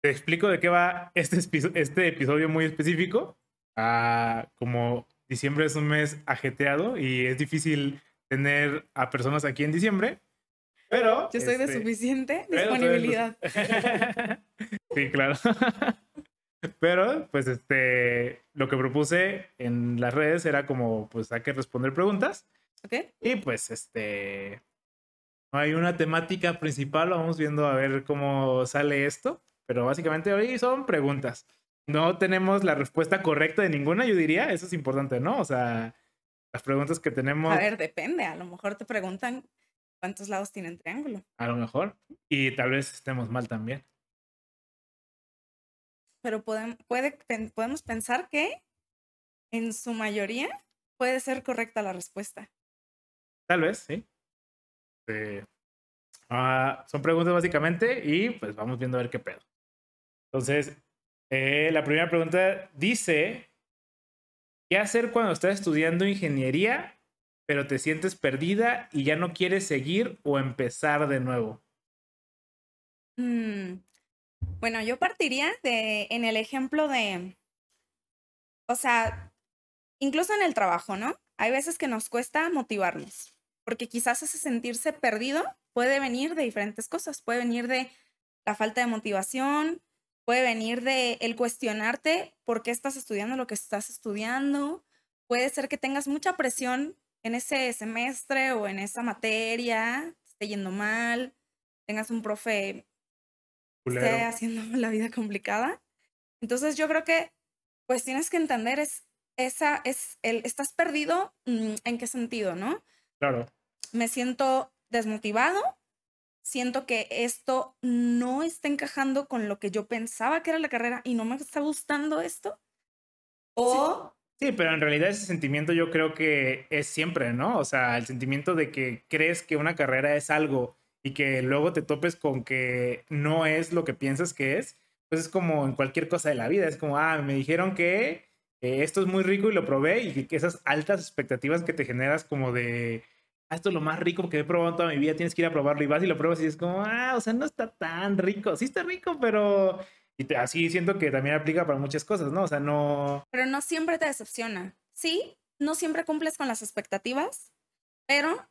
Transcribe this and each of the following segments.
te explico de qué va este, este episodio muy específico. Ah, como diciembre es un mes ajeteado y es difícil tener a personas aquí en diciembre. Pero. Yo soy de este, suficiente disponibilidad. sí, claro. Pero, pues, este, lo que propuse en las redes era como, pues, hay que responder preguntas. Ok. Y pues, este, no hay una temática principal, vamos viendo a ver cómo sale esto. Pero básicamente hoy son preguntas. No tenemos la respuesta correcta de ninguna, yo diría, eso es importante, ¿no? O sea, las preguntas que tenemos. A ver, depende, a lo mejor te preguntan cuántos lados tiene el triángulo. A lo mejor. Y tal vez estemos mal también pero puede, podemos pensar que en su mayoría puede ser correcta la respuesta. Tal vez, sí. Ah, son preguntas básicamente y pues vamos viendo a ver qué pedo. Entonces, eh, la primera pregunta dice, ¿qué hacer cuando estás estudiando ingeniería, pero te sientes perdida y ya no quieres seguir o empezar de nuevo? Mm, bueno, yo partiría de, en el ejemplo de, o sea, incluso en el trabajo, ¿no? Hay veces que nos cuesta motivarnos, porque quizás ese sentirse perdido puede venir de diferentes cosas, puede venir de la falta de motivación, puede venir de el cuestionarte por qué estás estudiando lo que estás estudiando, puede ser que tengas mucha presión en ese semestre o en esa materia, te esté yendo mal, tengas un profe esté haciendo la vida complicada. Entonces yo creo que pues tienes que entender es esa es el estás perdido mm, en qué sentido, ¿no? Claro. Me siento desmotivado, siento que esto no está encajando con lo que yo pensaba que era la carrera y no me está gustando esto. O Sí, pero en realidad ese sentimiento yo creo que es siempre, ¿no? O sea, el sentimiento de que crees que una carrera es algo y que luego te topes con que no es lo que piensas que es, pues es como en cualquier cosa de la vida, es como, ah, me dijeron que eh, esto es muy rico y lo probé y que esas altas expectativas que te generas como de, esto es lo más rico que he probado en toda mi vida, tienes que ir a probarlo y vas y lo pruebas y es como, ah, o sea, no está tan rico, sí está rico, pero... Y así siento que también aplica para muchas cosas, ¿no? O sea, no... Pero no siempre te decepciona. Sí, no siempre cumples con las expectativas, pero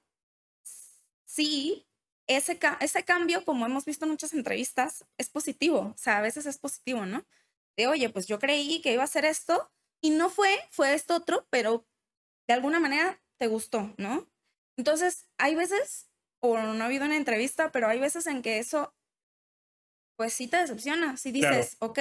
sí ese, ese cambio, como hemos visto en muchas entrevistas, es positivo. O sea, a veces es positivo, ¿no? De, oye, pues yo creí que iba a ser esto y no fue, fue esto otro, pero de alguna manera te gustó, ¿no? Entonces, hay veces, o no ha habido una entrevista, pero hay veces en que eso, pues sí te decepciona. Si dices, ok,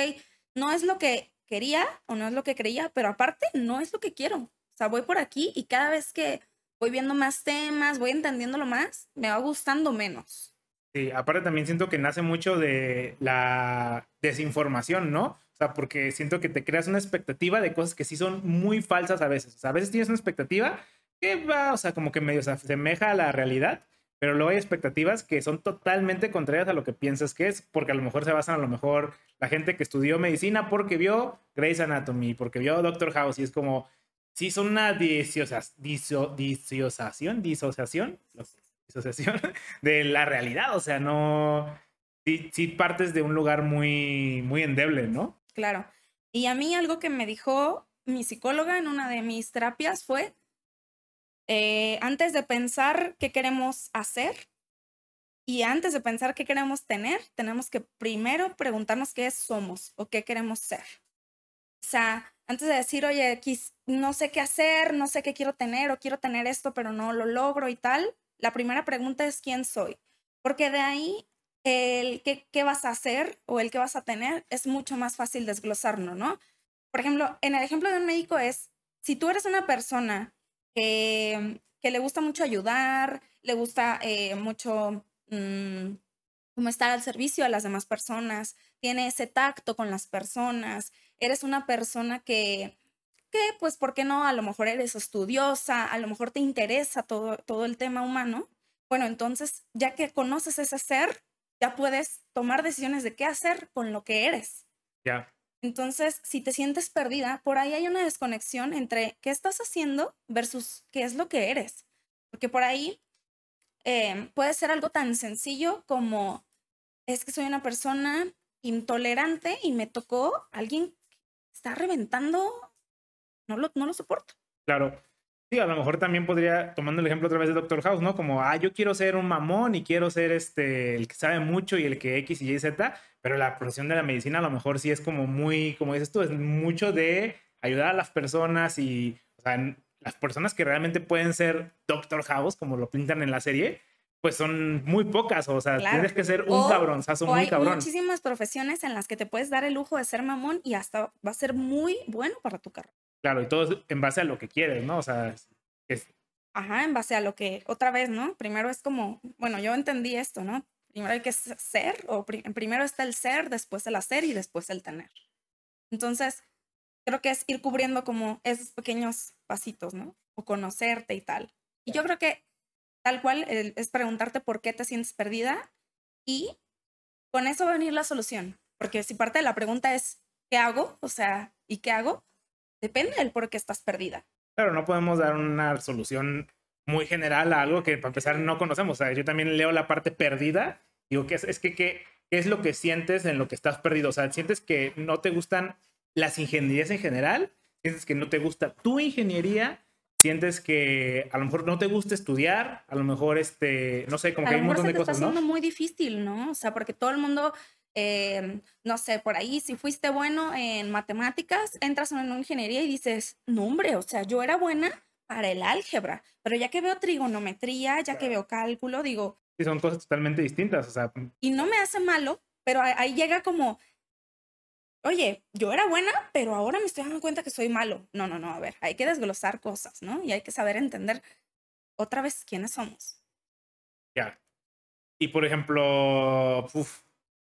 no es lo que quería o no es lo que creía, pero aparte no es lo que quiero. O sea, voy por aquí y cada vez que voy viendo más temas, voy entendiéndolo más, me va gustando menos. Sí, aparte también siento que nace mucho de la desinformación, ¿no? O sea, porque siento que te creas una expectativa de cosas que sí son muy falsas a veces. O sea, a veces tienes una expectativa que va, o sea, como que medio se asemeja a la realidad, pero luego hay expectativas que son totalmente contrarias a lo que piensas que es, porque a lo mejor se basan a lo mejor la gente que estudió medicina porque vio Grey's Anatomy, porque vio Doctor House y es como, sí son una disociación, disociación, disociación, disociación de la realidad, o sea, no, sí, sí, partes de un lugar muy, muy endeble, ¿no? Claro. Y a mí algo que me dijo mi psicóloga en una de mis terapias fue, eh, antes de pensar qué queremos hacer y antes de pensar qué queremos tener, tenemos que primero preguntarnos qué somos o qué queremos ser. O sea, antes de decir, oye, no sé qué hacer, no sé qué quiero tener o quiero tener esto, pero no lo logro y tal, la primera pregunta es quién soy. Porque de ahí el qué, qué vas a hacer o el qué vas a tener es mucho más fácil desglosarlo, ¿no? Por ejemplo, en el ejemplo de un médico es, si tú eres una persona que, le gusta mucho ayudar, le gusta eh, mucho mm, como estar al servicio a las demás personas, tiene ese tacto con las personas, eres una persona que, que, pues, ¿por qué no? A lo mejor eres estudiosa, a lo mejor te interesa todo, todo el tema humano. Bueno, entonces, ya que conoces ese ser, ya puedes tomar decisiones de qué hacer con lo que eres. Ya. Entonces, si te sientes perdida, por ahí hay una desconexión entre qué estás haciendo versus qué es lo que eres. Porque por ahí eh, puede ser algo tan sencillo como es que soy una persona intolerante y me tocó alguien que está reventando, no lo, no lo soporto. Claro. Sí, a lo mejor también podría, tomando el ejemplo otra vez de Doctor House, ¿no? Como, ah, yo quiero ser un mamón y quiero ser este, el que sabe mucho y el que X y Y, Z, pero la profesión de la medicina a lo mejor sí es como muy, como dices tú, es mucho de ayudar a las personas y, o sea, las personas que realmente pueden ser Doctor House, como lo pintan en la serie, pues son muy pocas, o sea, tienes que ser un cabronzazo muy hay cabrón. muchísimas profesiones en las que te puedes dar el lujo de ser mamón y hasta va a ser muy bueno para tu carrera. Claro, y todo en base a lo que quieres, ¿no? O sea, es... Ajá, en base a lo que, otra vez, ¿no? Primero es como, bueno, yo entendí esto, ¿no? Primero hay que ser, o primero está el ser, después el hacer y después el tener. Entonces, creo que es ir cubriendo como esos pequeños pasitos, ¿no? O conocerte y tal. Y yo creo que tal cual es preguntarte por qué te sientes perdida y con eso va a venir la solución. Porque si parte de la pregunta es, ¿qué hago? O sea, ¿y qué hago? Depende del por qué estás perdida. Claro, no podemos dar una solución muy general a algo que para empezar no conocemos. O sea, yo también leo la parte perdida. Digo, ¿qué es, es que qué, es lo que sientes en lo que estás perdido? O sea, ¿sientes que no te gustan las ingenierías en general? ¿Sientes que no te gusta tu ingeniería? ¿Sientes que a lo mejor no te gusta estudiar? A lo mejor, este, no sé, como que hay un montón de cosas, ¿no? está haciendo muy difícil, ¿no? O sea, porque todo el mundo Em, no sé, por ahí, si fuiste bueno en matemáticas, entras en una ingeniería y dices, no, hombre, o sea, yo era buena para el álgebra, pero ya que veo trigonometría, ya que veo cálculo, digo... Sí, son cosas totalmente distintas, o sea... Mm. Y no me hace malo, pero ahí llega como, oye, yo era buena, pero ahora me estoy dando cuenta que soy malo. No, no, no, a ver, hay que desglosar cosas, ¿no? Y hay que saber entender otra vez quiénes somos. Ya. Y por ejemplo, uf,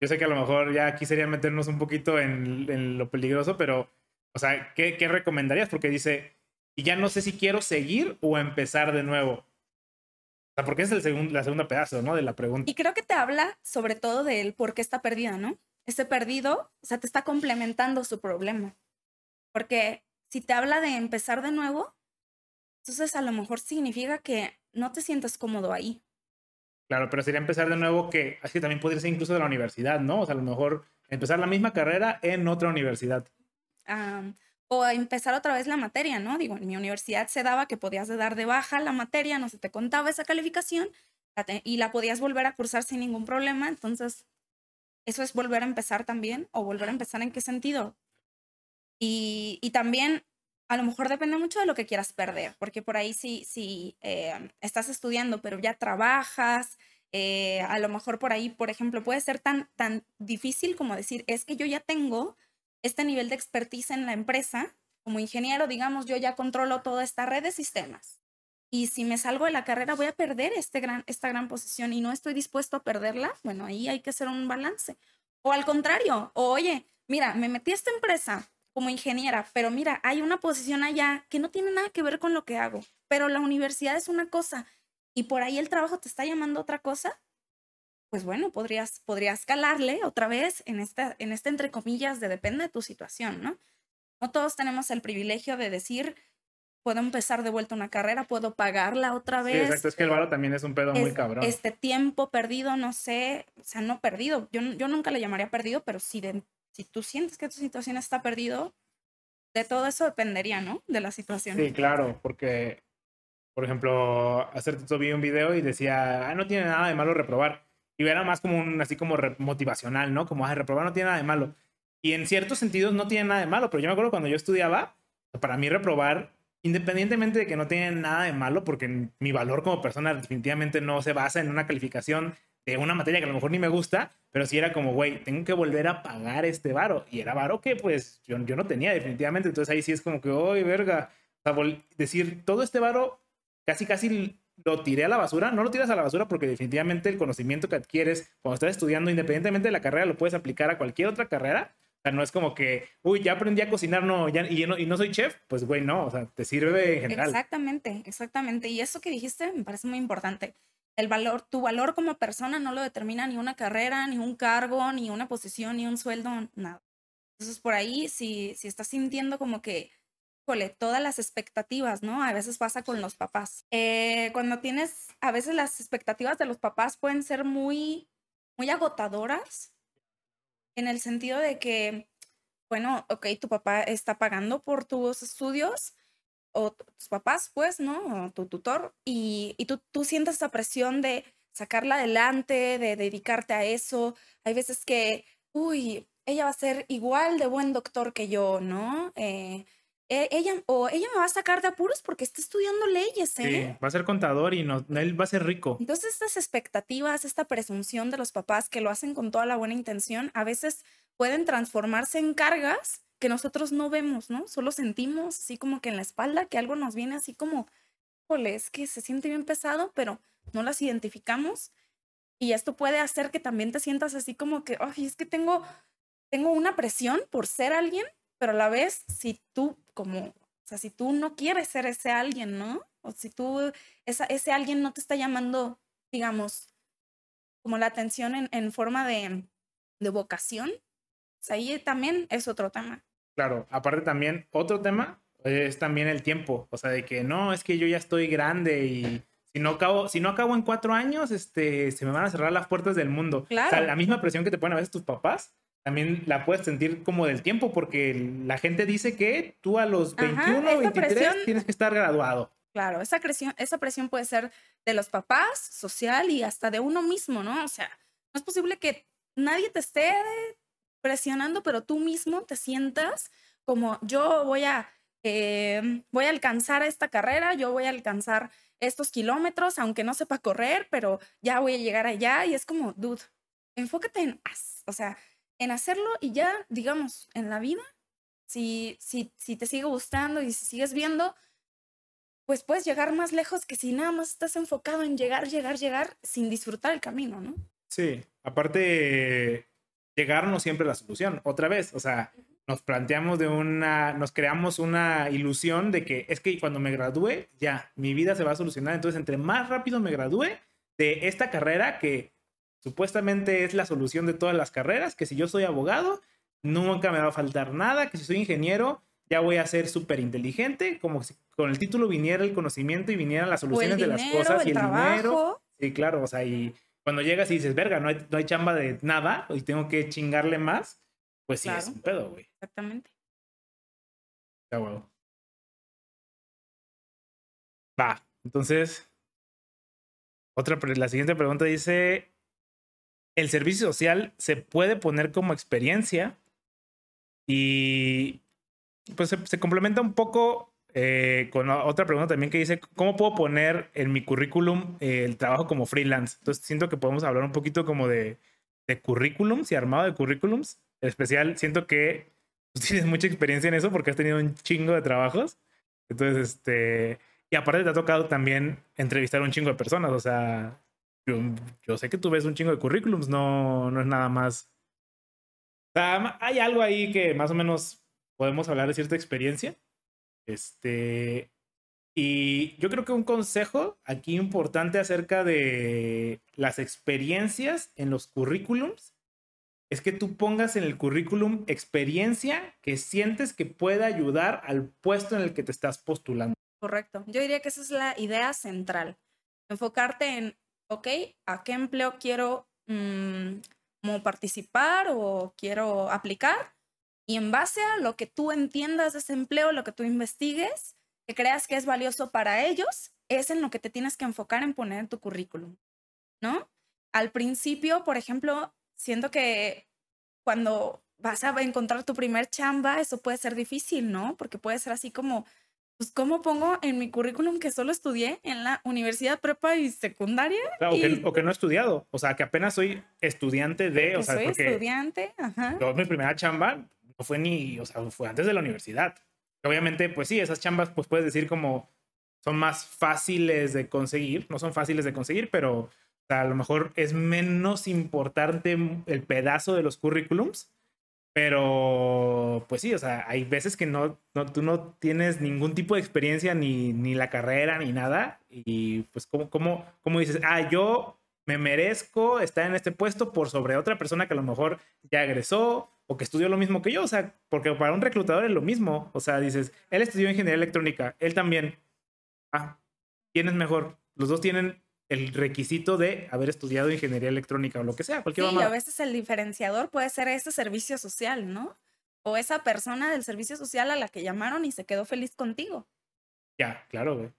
yo sé que a lo mejor ya aquí sería meternos un poquito en, lo peligroso, pero, o sea, ¿qué, ¿qué, recomendarías? Porque dice, y ya no sé si quiero seguir o empezar de nuevo. O sea, porque es el segundo, la segunda pedazo, ¿no? De la pregunta. Y creo que te habla sobre todo de él por qué está perdida, ¿no? Ese perdido, o sea, te está complementando su problema. Porque si te habla de empezar de nuevo, entonces a lo mejor significa que no te sientes cómodo ahí. Claro, pero sería empezar de nuevo que, así también podría ser incluso de la universidad, ¿no? O sea, a lo mejor empezar la misma carrera en otra universidad. o empezar otra vez la materia, ¿no? Digo, en mi universidad se daba que podías dar de baja la materia, no se te contaba esa calificación y la podías volver a cursar sin ningún problema. Entonces, eso es volver a empezar también, o volver a empezar en qué sentido. Y, y también a lo mejor depende mucho de lo que quieras perder, porque por ahí si, si eh, estás estudiando, pero ya trabajas, eh, a lo mejor por ahí, por ejemplo, puede ser tan, tan difícil como decir, es que yo ya tengo este nivel de expertise en la empresa, como ingeniero, digamos, yo ya controlo toda esta red de sistemas. Y si me salgo de la carrera, voy a perder este gran, esta gran posición y no estoy dispuesto a perderla. Bueno, ahí hay que hacer un balance. O al contrario, oye, mira, me metí a esta empresa, como ingeniera, pero mira, hay una posición allá que no tiene nada que ver con lo que hago, pero la universidad es una cosa y por ahí el trabajo te está llamando otra cosa, pues bueno, podrías, podrías calarle otra vez en esta, en este entre comillas de depende de tu situación, ¿no? No todos tenemos el privilegio de decir, puedo empezar de vuelta una carrera, puedo pagarla otra vez. Sí, exacto, es que el varo también es un pedo muy cabrón. Este tiempo perdido, no sé, o sea, no perdido, yo, yo nunca le llamaría perdido, pero sí de si tú sientes que tu situación está perdido, de todo eso dependería, ¿no? De la situación. Sí, claro, porque, por ejemplo, hace rato vi un video y decía, ah, no tiene nada de malo reprobar. Y era más como un, así como motivacional, ¿no? Como, ah, reprobar no tiene nada de malo. Y en ciertos sentidos no tiene nada de malo, pero yo me acuerdo cuando yo estudiaba, para mí reprobar, independientemente de que no tiene nada de malo, porque mi valor como persona definitivamente no se basa en una calificación de una materia que a lo mejor ni me gusta, pero sí era como, güey, tengo que volver a pagar este varo. Y era varo que pues yo, yo no tenía definitivamente. Entonces ahí sí es como que, uy, verga. O sea, decir, todo este varo casi, casi lo tiré a la basura. No lo tiras a la basura porque definitivamente el conocimiento que adquieres cuando estás estudiando, independientemente de la carrera, lo puedes aplicar a cualquier otra carrera. O sea, no es como que, uy, ya aprendí a cocinar no, ya, y, no, y no soy chef. Pues, güey, no, o sea, te sirve en general. Exactamente, exactamente. Y eso que dijiste me parece muy importante el valor, tu valor como persona no lo determina ni una carrera, ni un cargo, ni una posición, ni un sueldo, nada. Entonces, por ahí, si, si estás sintiendo como que, jole, todas las expectativas, ¿no? A veces pasa con los papás. Eh, cuando tienes, a veces las expectativas de los papás pueden ser muy, muy agotadoras. en el sentido de que, bueno, ok, tu papá está pagando por tus estudios, o tus papás, pues, ¿no? O tu tutor, y, y tú, tú sientes esa presión de sacarla adelante, de dedicarte a eso. Hay veces que, uy, ella va a ser igual de buen doctor que yo, ¿no? Eh, e, ella o ella me va a sacar de apuros porque está estudiando leyes, ¿eh? Sí, va a ser contador y no, él va a ser rico. Entonces estas expectativas, esta presunción de los papás que lo hacen con toda la buena intención, a veces pueden transformarse en cargas que nosotros no vemos, ¿no? Solo sentimos así como que en la espalda que algo nos viene así como, jole, es que se siente bien pesado, pero no las identificamos. Y esto puede hacer que también te sientas así como que, ay, es que tengo, tengo una presión por ser alguien, pero a la vez, si tú como, o sea, si tú no quieres ser ese alguien, ¿no? O si tú, esa, ese alguien no te está llamando, digamos, como la atención en, forma de, de vocación, pues ahí también es otro tema. Claro, aparte también, otro tema es también el tiempo, o sea, de que no, es que yo ya estoy grande y si no acabo, si no acabo en cuatro años, este, se me van a cerrar las puertas del mundo. Claro. O sea, la misma presión que te ponen a veces tus papás, también la puedes sentir como del tiempo, porque la gente dice que tú a los 21 o 23 presión, tienes que estar graduado. Claro, esa presión, esa presión puede ser de los papás, social y hasta de uno mismo, ¿no? O sea, no es posible que nadie te esté presionando, pero tú mismo te sientas como yo voy a, eh, voy a alcanzar esta carrera, yo voy a alcanzar estos kilómetros, aunque no sepa correr, pero ya voy a llegar allá y es como, dude, enfócate en, o sea, en hacerlo y ya, digamos, en la vida, si, si, si te sigue gustando y si sigues viendo, pues puedes llegar más lejos que si nada más estás enfocado en llegar, llegar, llegar sin disfrutar el camino, ¿no? Sí, aparte, llegar no siempre la solución. Otra vez, o sea, nos planteamos de una, nos creamos una ilusión de que es que cuando me gradúe, ya, mi vida se va a solucionar. Entonces, entre más rápido me gradúe de esta carrera que supuestamente es la solución de todas las carreras, que si yo soy abogado, nunca me va a faltar nada, que si soy ingeniero, ya voy a ser súper inteligente, como si con el título viniera el conocimiento y vinieran las soluciones de las cosas y el dinero. Sí, claro, o sea, y cuando llegas y dices, verga, no hay, no hay chamba de nada y tengo que chingarle más, pues sí, es un pedo, güey. Exactamente. Ya, huevo. Va, entonces, otra, la siguiente pregunta dice, ¿el servicio social se puede poner como experiencia? Y pues se, complementa un poco eh, con otra pregunta también que dice, ¿cómo puedo poner en mi currículum eh, el trabajo como freelance? Entonces siento que podemos hablar un poquito como de, de currículums y armado de currículums. En especial, siento que tienes mucha experiencia en eso porque has tenido un chingo de trabajos. Entonces, este. Y aparte te ha tocado también entrevistar a un chingo de personas. O sea, yo, sé que tú ves un chingo de currículums, no, no es nada más. O sea, hay algo ahí que más o menos podemos hablar de cierta experiencia. Este. Y yo creo que un consejo aquí importante acerca de las experiencias en los currículums es que tú pongas en el currículum experiencia que sientes que pueda ayudar al puesto en el que te estás postulando. Correcto. Yo diría que esa es la idea central. Enfocarte en, ok, ¿a qué empleo quiero mm, participar o quiero aplicar? Y en base a lo que tú entiendas de ese empleo, lo que tú investigues, que creas que es valioso para ellos, es en lo que te tienes que enfocar en poner en tu currículum, ¿no? Al principio, por ejemplo, siento que cuando vas a encontrar tu primer chamba, eso puede ser difícil, ¿no? Porque puede ser así como, pues, ¿cómo pongo en mi currículum que solo estudié en la universidad prepa y secundaria? o, que, no he estudiado, o sea, que apenas soy estudiante de, o sea, soy estudiante, ajá. mi primera chamba no fue ni, o sea, fue antes de la universidad. Obviamente, pues sí, esas chambas, pues puedes decir como son más fáciles de conseguir, no son fáciles de conseguir, pero sea, a lo mejor es menos importante el pedazo de los currículums, pero pues sí, o sea, hay veces que no, no tú no tienes ningún tipo de experiencia, ni, ni la carrera, ni nada, y pues como, como, como dices, ah, yo me merezco estar en este puesto por sobre otra persona que a lo mejor ya egresó o que estudió lo mismo que yo, o sea, porque para un reclutador es lo mismo, o sea, dices, él estudió ingeniería electrónica, él también, ah, ¿quién es mejor? Los dos tienen el requisito de haber estudiado ingeniería electrónica o lo que sea, cualquier Sí, a veces el diferenciador puede ser ese servicio social, ¿no? O esa persona del servicio social a la que llamaron y se quedó feliz contigo. Ya, claro, güey.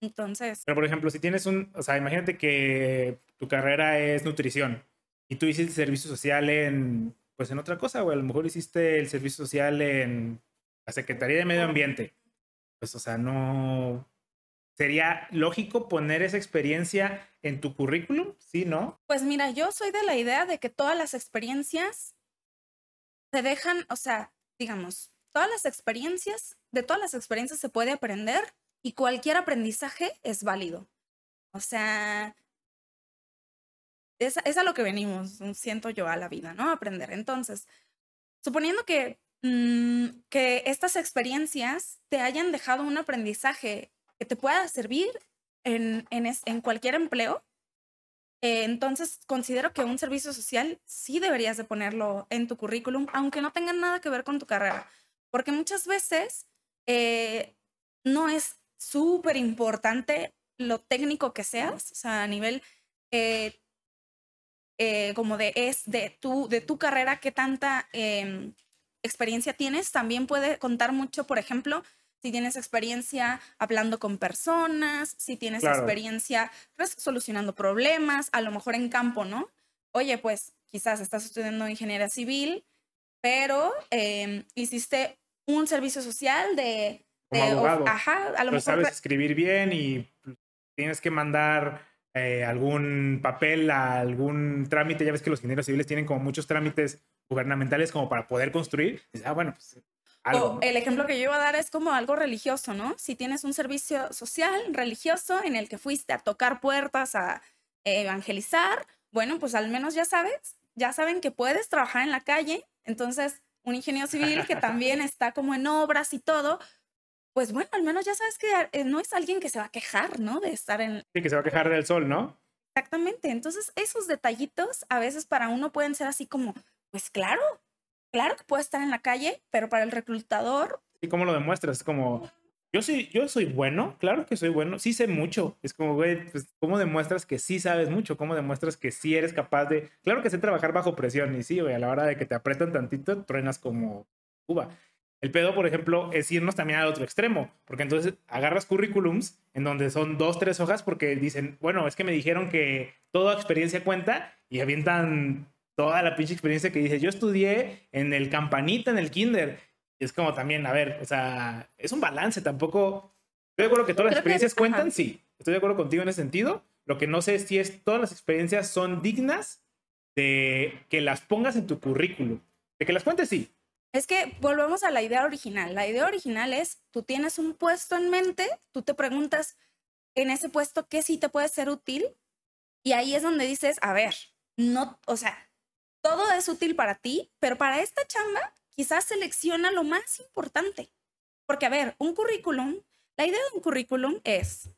Entonces, Pero por ejemplo, si tienes un, o sea, imagínate que tu carrera es nutrición y tú hiciste servicio social en, pues en otra cosa, güey, a lo mejor hiciste el servicio social en la Secretaría de Medio Ambiente. Pues, o sea, no, ¿Sería lógico poner esa experiencia en tu currículum? Sí, ¿no? pues mira, yo soy de la idea de que todas las experiencias te dejan, o sea, digamos, todas las experiencias, de todas las experiencias se puede aprender y cualquier aprendizaje es válido. O sea, es, a lo que venimos, mm, siento yo, a la vida, ¿no? Aprender. Entonces, suponiendo que, mm, que estas experiencias te hayan dejado un aprendizaje que te pueda servir en, en, es- en cualquier empleo, eh, entonces considero que un servicio social sí deberías de ponerlo en tu currículum, aunque no tenga nada que ver con tu carrera, porque muchas veces eh, no es súper importante lo técnico que seas, o sea, a nivel eh, eh, como de es de tu, de tu carrera, qué tanta em, experiencia tienes, también puede contar mucho, por ejemplo, si tienes experiencia hablando con personas, si tienes Claro. experiencia res- solucionando problemas, a lo mejor en campo, ¿no? Oye, pues quizás estás estudiando ingeniería civil, pero em, hiciste un servicio social de... Como de of- abogado. ajá, a lo Pero mejor... sabes escribir bien y tienes que mandar eh, algún papel algún trámite. Ya ves que los ingenieros civiles tienen como muchos trámites gubernamentales como para poder construir. Ah, bueno, pues algo. O ¿no? el ejemplo que yo iba a dar es como algo religioso, ¿no? Si tienes un servicio social, religioso, en el que fuiste a tocar puertas, a evangelizar, bueno, pues al menos ya sabes, ya saben que puedes trabajar en la calle. Entonces, un ingeniero civil que también está como en obras y todo, pues bueno, al menos ya sabes que eh, no es alguien que se va a quejar, ¿no? De estar en... Sí, que se va a quejar del sol, ¿no? Exactamente. Entonces, esos detallitos a veces para uno pueden ser así como, pues claro, claro que puede estar en la calle, pero para el reclutador ¿Y cómo lo demuestras? Es como, yo soy, yo soy bueno, claro que soy bueno, sí sé mucho. Es como, güey, pues, ¿cómo demuestras que sí sabes mucho? ¿Cómo demuestras que sí eres capaz de... Claro que sé trabajar bajo presión y sí, güey, a la hora de que te apretan tantito, truenas como uva. El pedo, por ejemplo, es irnos también al otro extremo, porque entonces agarras currículums en donde son dos, tres hojas porque dicen, bueno, es que me dijeron que toda experiencia cuenta y avientan toda la pinche experiencia que dices, yo estudié en el campanita, en el kinder. Y es como también, a ver, o sea, es un balance, tampoco... Estoy de acuerdo que todas las experiencias cuentan, sí. Estoy de acuerdo contigo en ese sentido. Lo que no sé es si es todas las experiencias son dignas de que las pongas en tu currículum. De que las cuentes, sí. Es que volvemos a la idea original. La idea original es, tú tienes un puesto en mente, tú te preguntas en ese puesto qué sí te puede ser útil y ahí es donde dices, a ver, no, o sea, todo es útil para ti, pero para esta chamba quizás selecciona lo más importante. Porque, a ver, un currículum, la idea de un currículum es,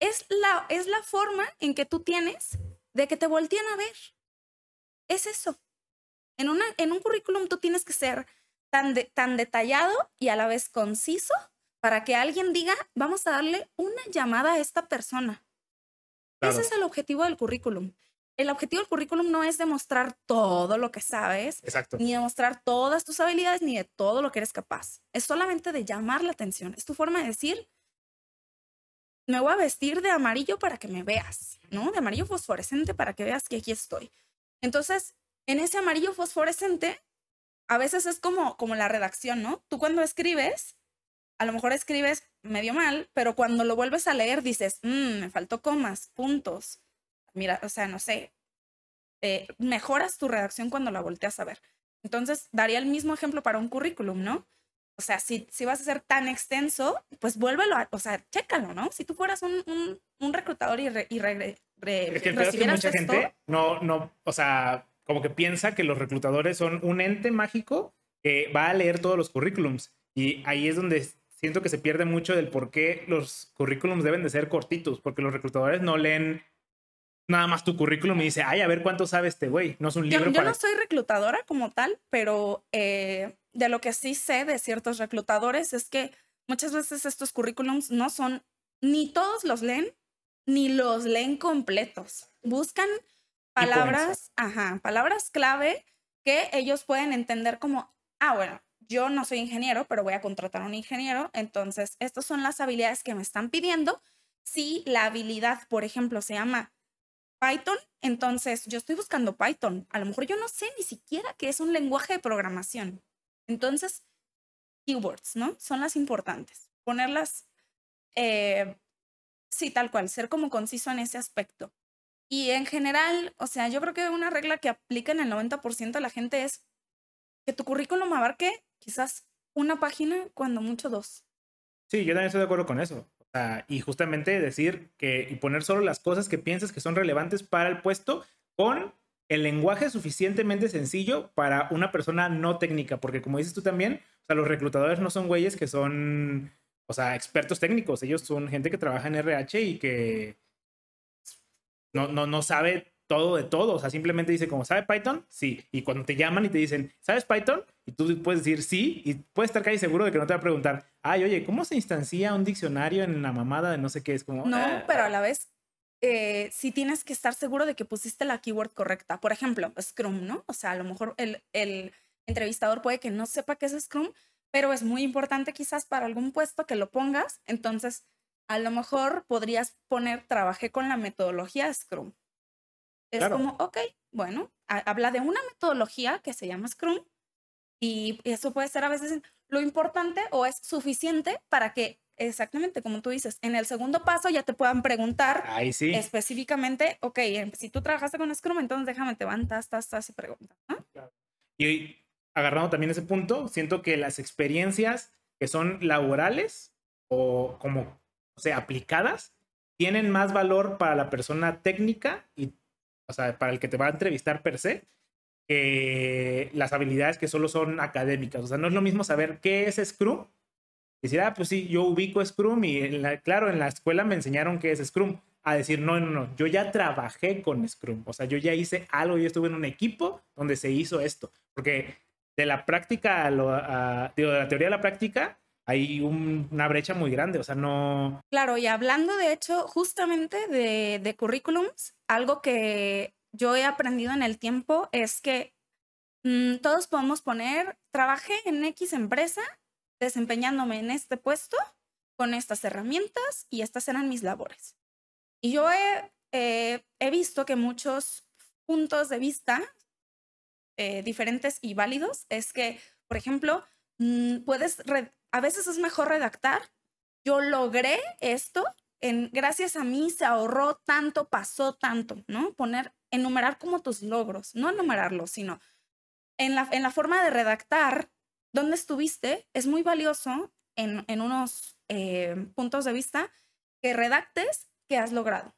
es la, es la forma en que tú tienes de que te volteen a ver. Es eso. En, una, en un currículum tú tienes que ser tan, de- tan detallado y a la vez conciso para que alguien diga, vamos a darle una llamada a esta persona. Claro. Ese es el objetivo del currículum. El objetivo del currículum no es demostrar todo lo que sabes, Exacto. ni demostrar todas tus habilidades, ni de todo lo que eres capaz. Es solamente de llamar la atención. Es tu forma de decir, me voy a vestir de amarillo para que me veas, ¿no? De amarillo fosforescente para que veas que aquí estoy. Entonces, en ese amarillo fosforescente, a veces es como, como la redacción, ¿no? Tú cuando escribes, a lo mejor escribes medio mal, pero cuando lo vuelves a leer dices, "Mm, me faltó comas, puntos. Mira, o sea, no sé, eh, mejoras tu redacción cuando la volteas a ver. Entonces, daría el mismo ejemplo para un currículum, ¿no? O sea, si, si vas a ser tan extenso, pues vuélvelo a, o sea, chécalo, ¿no? Si tú fueras un, un, un reclutador y, re- y re- re- Es que el pedo es que recibieras mucha esto, gente no, no, o sea, como que piensa que los reclutadores son un ente mágico que va a leer todos los currículums. Y ahí es donde siento que se pierde mucho del por qué los currículums deben de ser cortitos, porque los reclutadores no leen nada más tu currículum y dice, ay, a ver cuánto sabe este güey. No es un Yo, libro yo para... no soy reclutadora como tal, pero eh, de lo que sí sé de ciertos reclutadores es que muchas veces estos currículums no son, ni todos los leen, ni los leen completos. Buscan palabras, ajá, palabras clave que ellos pueden entender como, ah, bueno, yo no soy ingeniero, pero voy a contratar a un ingeniero, entonces estas son las habilidades que me están pidiendo. Si la habilidad, por ejemplo, se llama Python, entonces yo estoy buscando Python. A lo mejor yo no sé ni siquiera qué es un lenguaje de programación. Entonces, keywords, ¿no? Son las importantes. Ponerlas, eh, sí, tal cual, ser como conciso en ese aspecto. Y en general, o sea, yo creo que una regla que aplica en el 90% de la gente es que tu currículum abarque quizás una página, cuando mucho dos. Sí, yo también estoy de acuerdo con eso. y justamente decir que y poner solo las cosas que piensas que son relevantes para el puesto con el lenguaje suficientemente sencillo para una persona no técnica, porque como dices tú también, o sea, los reclutadores no son güeyes que son, o sea, expertos técnicos, ellos son gente que trabaja en RH y que no, no, no sabe todo de todo, o sea, simplemente dice como, ¿sabe Python? Sí, y cuando te llaman y te dicen, ¿sabes Python? Y tú puedes decir sí, y puedes estar casi seguro de que no te va a preguntar, ay, oye, ¿cómo se instancia un diccionario en la mamada de no sé qué? Es como... No, ah". pero a la vez eh, sí tienes que estar seguro de que pusiste la keyword correcta. Por ejemplo, Scrum, ¿no? O sea, a lo mejor el, el entrevistador puede que no sepa qué es Scrum, pero es muy importante quizás para algún puesto que lo pongas. Entonces, a lo mejor podrías poner, trabajé con la metodología Scrum. Es como, ok, bueno, habla de una metodología que se llama Scrum y eso puede ser a veces lo importante o es suficiente para que Exactamente, como tú dices, en el segundo paso ya te puedan preguntar específicamente, ok, em, si tú trabajaste con Scrum, entonces déjame, te van, tas, tas, tas y preguntas. Y agarrando también ese punto, siento que las experiencias que son laborales o como, o sea, aplicadas, tienen más valor para la persona técnica y, o sea, para el que te va a entrevistar per se, que las habilidades que solo son académicas. O sea, no es lo mismo saber qué es Scrum decir, ah, pues sí, yo ubico Scrum y claro, en la escuela me enseñaron qué es Scrum. A decir, no, no, no, yo ya trabajé con Scrum. O sea, yo ya hice algo, yo estuve en un equipo donde se hizo esto. Porque de la práctica, a lo, de la teoría a la práctica, hay una brecha muy grande, o sea, no... Claro, y hablando de hecho justamente de, de currículums, algo que yo he aprendido en el tiempo es que mm, todos podemos poner, trabajé en X empresa desempeñándome en este puesto con estas herramientas y estas eran mis labores. Y yo he, eh, he visto que muchos puntos de vista eh, diferentes y válidos es que, por ejemplo, mm, puedes, a veces es mejor redactar, yo logré esto, en, gracias a mí se ahorró tanto, pasó tanto, ¿no? Poner, enumerar como tus logros, no enumerarlos, sino en la, en la forma de redactar dónde estuviste es muy valioso en, en unos eh, puntos de vista que redactes qué has logrado.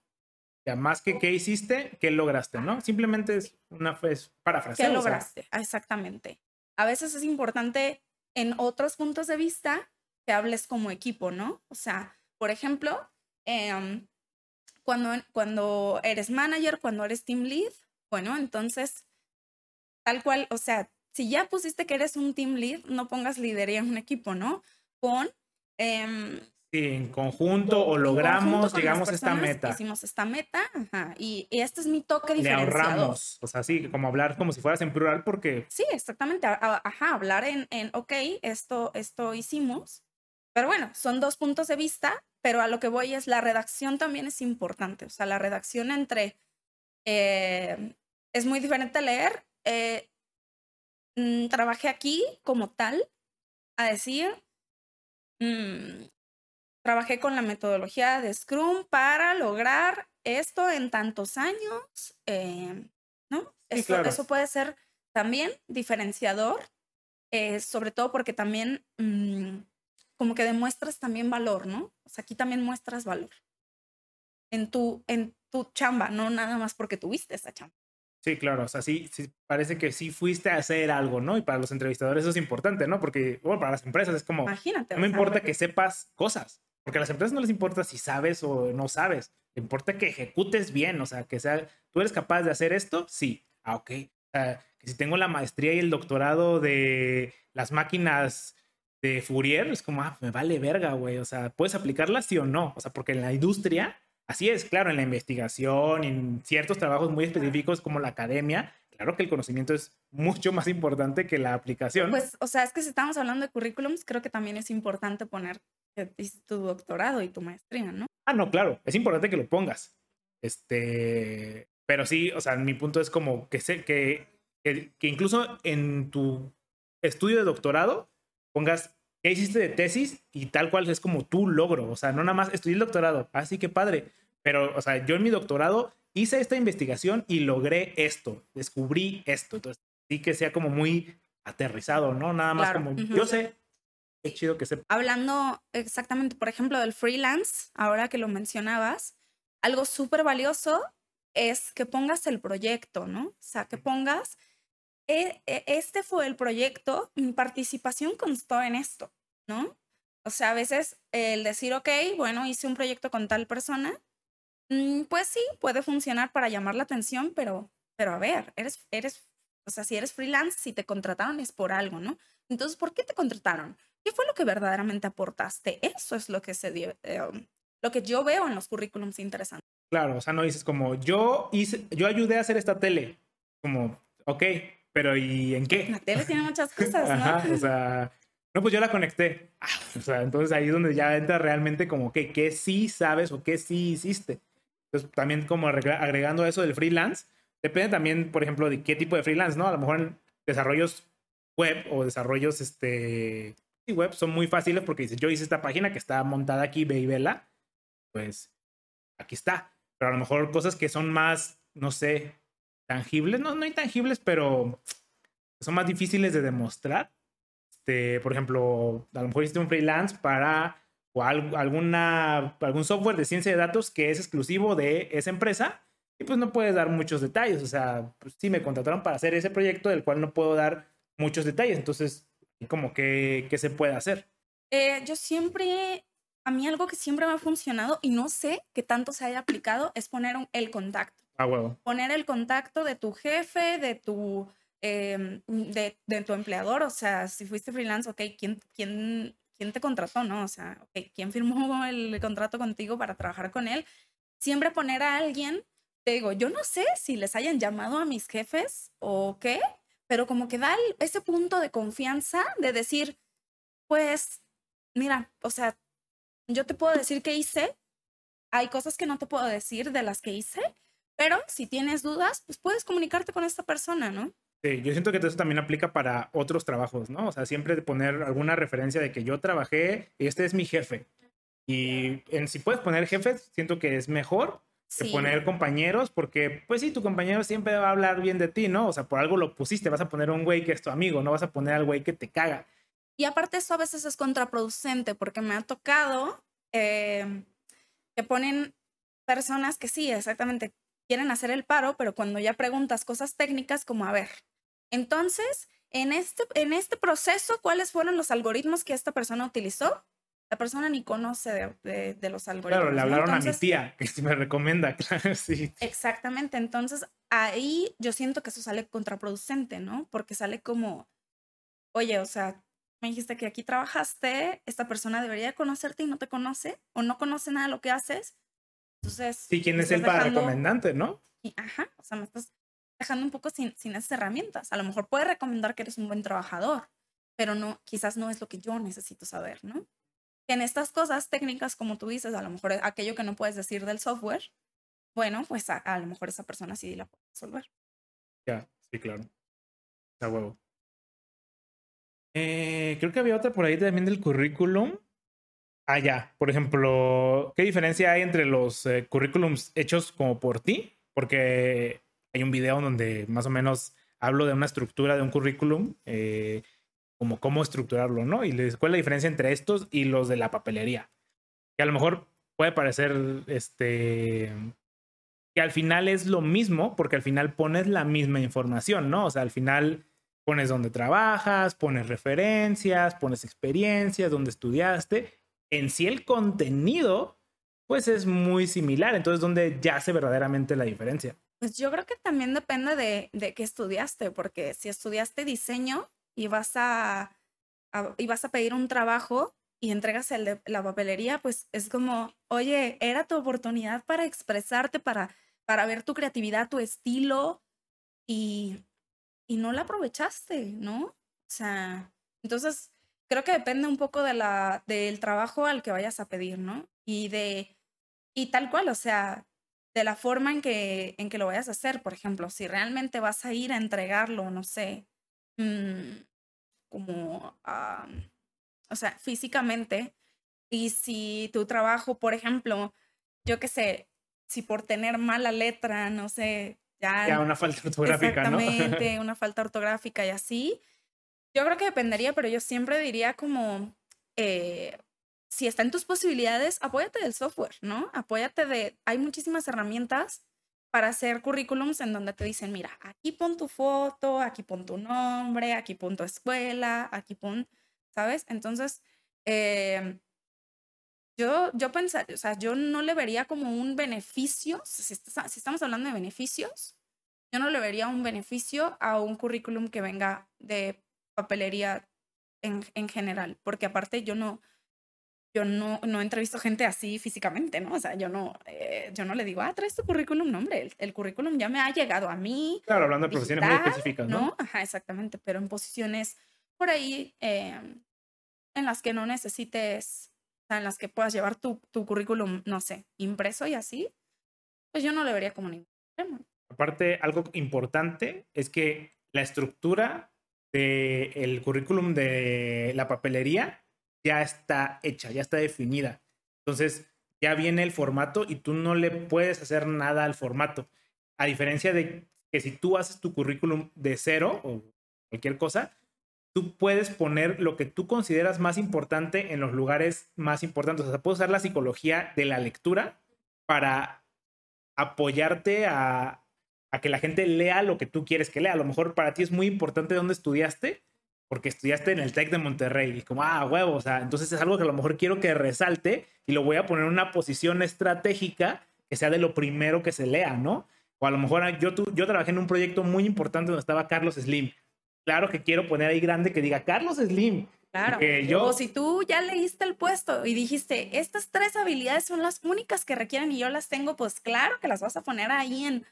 Ya, más que qué hiciste, qué lograste, ¿no? Simplemente es una es parafraseo. ¿Qué lograste? Exactamente. A veces es importante en otros puntos de vista que hables como equipo, ¿no? O sea, por ejemplo, em, cuando, cuando eres manager, cuando eres team lead, bueno, entonces, tal cual, o sea, si ya pusiste que eres un team lead, no pongas lidería en un equipo, ¿no? Con... Eh, sí, en conjunto o logramos, llegamos a esta meta. Hicimos esta meta, ajá, y, este es mi toque diferenciador. Le ahorramos, o sea, sí, como hablar como si fueras en plural porque... Sí, exactamente, ajá, hablar en, en ok, esto, esto hicimos, pero bueno, son dos puntos de vista, pero a lo que voy es la redacción también es importante, o sea, la redacción entre... Eh, es muy diferente leer eh, Mm, trabajé aquí como tal, a decir, mm, trabajé con la metodología de Scrum para lograr esto en tantos años, eh, ¿no? eso, puede ser también diferenciador, eh, sobre todo porque también mm, como que demuestras también valor, ¿no? O sea, aquí también muestras valor en tu, en tu chamba, no nada más porque tuviste esa chamba. Sí, claro, o sea, sí, parece que sí fuiste a hacer algo, ¿no? Y para los entrevistadores eso es importante, ¿no? Porque, bueno, para las empresas es como, Imagínate, no me importa que sepas cosas, porque a las empresas no les importa si sabes o no sabes, le importa que ejecutes bien, o sea, que sea, tú eres capaz de hacer esto, sí, ah, ok, que si tengo la maestría y el doctorado de las máquinas de Fourier, es como, ah, me vale verga, güey, o sea, puedes aplicarlas sí o no, o sea, porque en la industria así es, claro, en la investigación, en ciertos trabajos muy específicos como la academia, claro que el conocimiento es mucho más importante que la aplicación. Pues, o sea, es que si estamos hablando de currículums, creo que también es importante poner tu doctorado y tu maestría, ¿no? Ah, no, claro, es importante que lo pongas. Este, pero sí, o sea, mi punto es como que sé que, que, que incluso en tu estudio de doctorado pongas qué hiciste de tesis y tal cual es como tu logro. O sea, no nada más estudié el doctorado, así ah, que padre. Pero, o sea, yo en mi doctorado hice esta investigación y logré esto, descubrí esto. Entonces, sí que sea como muy aterrizado, ¿no? Nada más como, yo sé, es chido que sepa. Hablando exactamente, por ejemplo, del freelance, ahora que lo mencionabas, algo súper valioso es que pongas el proyecto, ¿no? O sea, que pongas e, e, este fue el proyecto, mi participación constó en esto, ¿no? O sea, a veces el decir, ok, bueno, hice un proyecto con tal persona, pues sí, puede funcionar para llamar la atención, pero, pero a ver, eres, eres, o sea, si eres freelance, si te contrataron es por algo, ¿no? Entonces, ¿por qué te contrataron? ¿Qué fue lo que verdaderamente aportaste? Eso es lo que se dio, eh, lo que yo veo en los currículums interesantes. Claro, o sea, no dices como, yo hice, yo ayudé a hacer esta tele, como, ok, pero ¿y en qué? La tele tiene muchas cosas, ¿no? Ajá, o sea, no, pues yo la conecté. Ah, o sea, entonces ahí es donde ya entra realmente como que qué sí sabes o qué sí hiciste. Entonces también como agregando eso del freelance, depende también, por ejemplo, de qué tipo de freelance, ¿no? A lo mejor en desarrollos web o desarrollos este web son muy fáciles porque dices, yo hice esta página que está montada aquí, ve y vela, pues aquí está. Pero a lo mejor cosas que son más, no sé, tangibles, no, no intangibles, pero son más difíciles de demostrar. Este, por ejemplo, a lo mejor hiciste un freelance para o alguna, algún software de ciencia de datos que es exclusivo de esa empresa y pues no puedes dar muchos detalles. O sea, pues sí me contrataron para hacer ese proyecto del cual no puedo dar muchos detalles. Entonces, como que, ¿qué se puede hacer? Eh, yo siempre, a mí algo que siempre me ha funcionado y no sé qué tanto se haya aplicado es poner el contacto. Ah, bueno. Poner el contacto de tu jefe, de tu, em, de, de, tu empleador, o sea, si fuiste freelance, ok, ¿quién, quién, quién te contrató, no? O sea, ok, ¿quién firmó el contrato contigo para trabajar con él? Siempre poner a alguien, te digo, yo no sé si les hayan llamado a mis jefes o qué, pero como que da ese punto de confianza de decir, pues, mira, o sea, yo te puedo decir qué hice, hay cosas que no te puedo decir de las que hice, pero si tienes dudas, pues puedes comunicarte con esta persona, ¿no? Sí, yo siento que eso también aplica para otros trabajos, ¿no? O sea, siempre poner alguna referencia de que yo trabajé y este es mi jefe. Y en, si puedes poner jefes, siento que es mejor que poner compañeros, porque pues sí, tu compañero siempre va a hablar bien de ti, ¿no? O sea, por algo lo pusiste, vas a poner un güey que es tu amigo, no vas a poner al güey que te caga. Y aparte eso a veces es contraproducente, porque me ha tocado eh, que ponen personas que sí, exactamente, quieren hacer el paro, pero cuando ya preguntas cosas técnicas como, a ver, entonces, en este, en este proceso, ¿cuáles fueron los algoritmos que esta persona utilizó? La persona ni conoce de, de, los algoritmos. Claro, le hablaron a mi tía, que me recomienda, claro, sí. Exactamente, entonces ahí yo siento que eso sale contraproducente, ¿no? Porque sale como, oye, o sea, me dijiste que aquí trabajaste, esta persona debería conocerte y no te conoce, o no conoce nada de lo que haces, entonces. Sí, ¿quién es el para recomendante, no? Y, ajá, o sea, me estás dejando un poco sin, sin esas herramientas. A lo mejor puede recomendar que eres un buen trabajador, pero no, quizás no es lo que yo necesito saber, ¿no? En estas cosas técnicas, como tú dices, a lo mejor aquello que no puedes decir del software, bueno, pues a, lo mejor esa persona sí la puede resolver. Ya, sí, claro. Está huevo. Eh, creo que había otra por ahí también del currículum. Ah, ya. Por ejemplo, ¿qué diferencia hay entre los eh, currículums hechos como por ti? Porque hay un video donde más o menos hablo de una estructura de un currículum, eh, como cómo estructurarlo, ¿no? Y les, cuál es la diferencia entre estos y los de la papelería. Que a lo mejor puede parecer, este, que al final es lo mismo, porque al final pones la misma información, ¿no? O sea, al final pones dónde trabajas, pones referencias, pones experiencias, dónde estudiaste, en sí el contenido, pues es muy similar. Entonces, ¿dónde yace verdaderamente la diferencia? Pues yo creo que también depende de, de qué estudiaste, porque si estudiaste diseño y vas a, y vas a pedir un trabajo y entregas el de la papelería, pues es como, oye, era tu oportunidad para expresarte, para, para ver tu creatividad, tu estilo y, y no la aprovechaste, ¿no? O sea, entonces creo que depende un poco de la, del trabajo al que vayas a pedir, ¿no? Y de, y tal cual, o sea, de la forma en que, en que lo vayas a hacer, por ejemplo, si realmente vas a ir a entregarlo, no sé, mm, como, o sea, físicamente, y si tu trabajo, por ejemplo, yo qué sé, si por tener mala letra, no sé, ya... Ya una falta ortográfica, exactamente, una falta ortográfica y así, yo creo que dependería, pero yo siempre diría como, eh, si está en tus posibilidades, apóyate del software, ¿no? Apóyate de, hay muchísimas herramientas para hacer currículums en donde te dicen, mira, aquí pon tu foto, aquí pon tu nombre, aquí pon tu escuela, aquí pon, ¿sabes? Entonces, eh, yo, yo pensaría, o sea, yo no le vería como un beneficio, si, si estamos hablando de beneficios, yo no le vería un beneficio a un currículum que venga de papelería en, en general, porque aparte yo no, yo no, no entrevisto gente así físicamente, ¿no? O sea, yo no, eh, yo no le digo, ah, traes tu currículum, no, hombre, el, currículum ya me ha llegado a mí. Claro, hablando de profesiones muy específicas, ¿no? Ajá, exactamente, pero en posiciones por ahí em, en las que no necesites, o sea, en las que puedas llevar tu, tu currículum, no sé, impreso y así, pues yo no le vería como ningún problema. Aparte, algo importante es que la estructura del el currículum de la papelería ya está hecha, ya está definida. Entonces, ya viene el formato y tú no le puedes hacer nada al formato. A diferencia de que si tú haces tu currículum de cero o cualquier cosa, tú puedes poner lo que tú consideras más importante en los lugares más importantes. O sea, puedes usar la psicología de la lectura para apoyarte a, a que la gente lea lo que tú quieres que lea. A lo mejor para ti es muy importante dónde estudiaste porque estudiaste en el TEC de Monterrey. Y como, ah, huevo, o sea, entonces es algo que a lo mejor quiero que resalte y lo voy a poner en una posición estratégica que sea de lo primero que se lea, ¿no? O a lo mejor yo, yo trabajé en un proyecto muy importante donde estaba Carlos Slim. Claro que quiero poner ahí grande que diga Carlos Slim. Claro. Yo... O si tú ya leíste el puesto y dijiste, estas tres habilidades son las únicas que requieren y yo las tengo, pues claro que las vas a poner ahí en,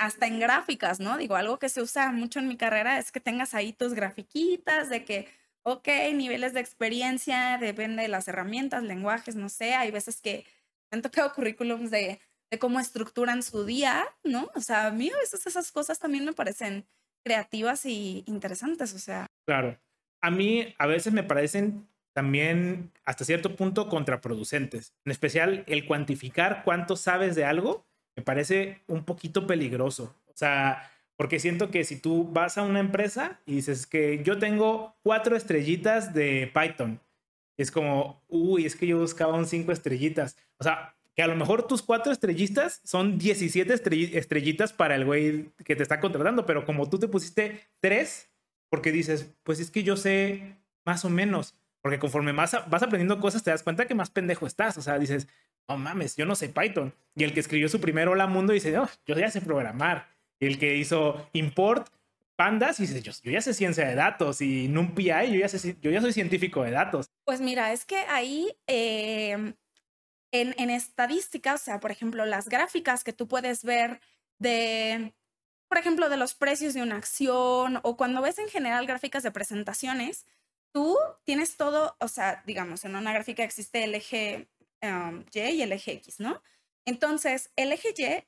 hasta en gráficas, ¿no? Digo, algo que se usa mucho en mi carrera es que tengas ahí tus grafiquitas de que, ok, niveles de experiencia, depende de las herramientas, lenguajes, no sé, hay veces que han tocado currículums de, de cómo estructuran su día, ¿no? O sea, a mí a veces esas cosas también me parecen creativas y interesantes, o sea. Claro, a mí a veces me parecen también hasta cierto punto contraproducentes, en especial el cuantificar cuánto sabes de algo me parece un poquito peligroso. O sea, porque siento que si tú vas a una empresa y dices que yo tengo cuatro estrellitas de Python, es como, uy, es que yo buscaba un cinco estrellitas. O sea, que a lo mejor tus cuatro estrellitas son 17 estrellitas para el güey que te está contratando, pero como tú te pusiste tres, porque dices, pues es que yo sé más o menos, porque conforme más vas aprendiendo cosas te das cuenta que más pendejo estás, o sea, dices, no mames, yo no sé Python. Y el que escribió su primer Hola Mundo dice, yo ya sé programar. Y el que hizo import pandas dice, yo, yo ya sé ciencia de datos. Y NumPy, yo ya, sé, yo ya soy científico de datos. Pues mira, es que ahí em, en, en estadística, o sea, por ejemplo, las gráficas que tú puedes ver de, por ejemplo, de los precios de una acción o cuando ves en general gráficas de presentaciones, tú tienes todo, o sea, digamos, en una gráfica existe el eje y y el eje X, ¿no? Entonces, el eje Y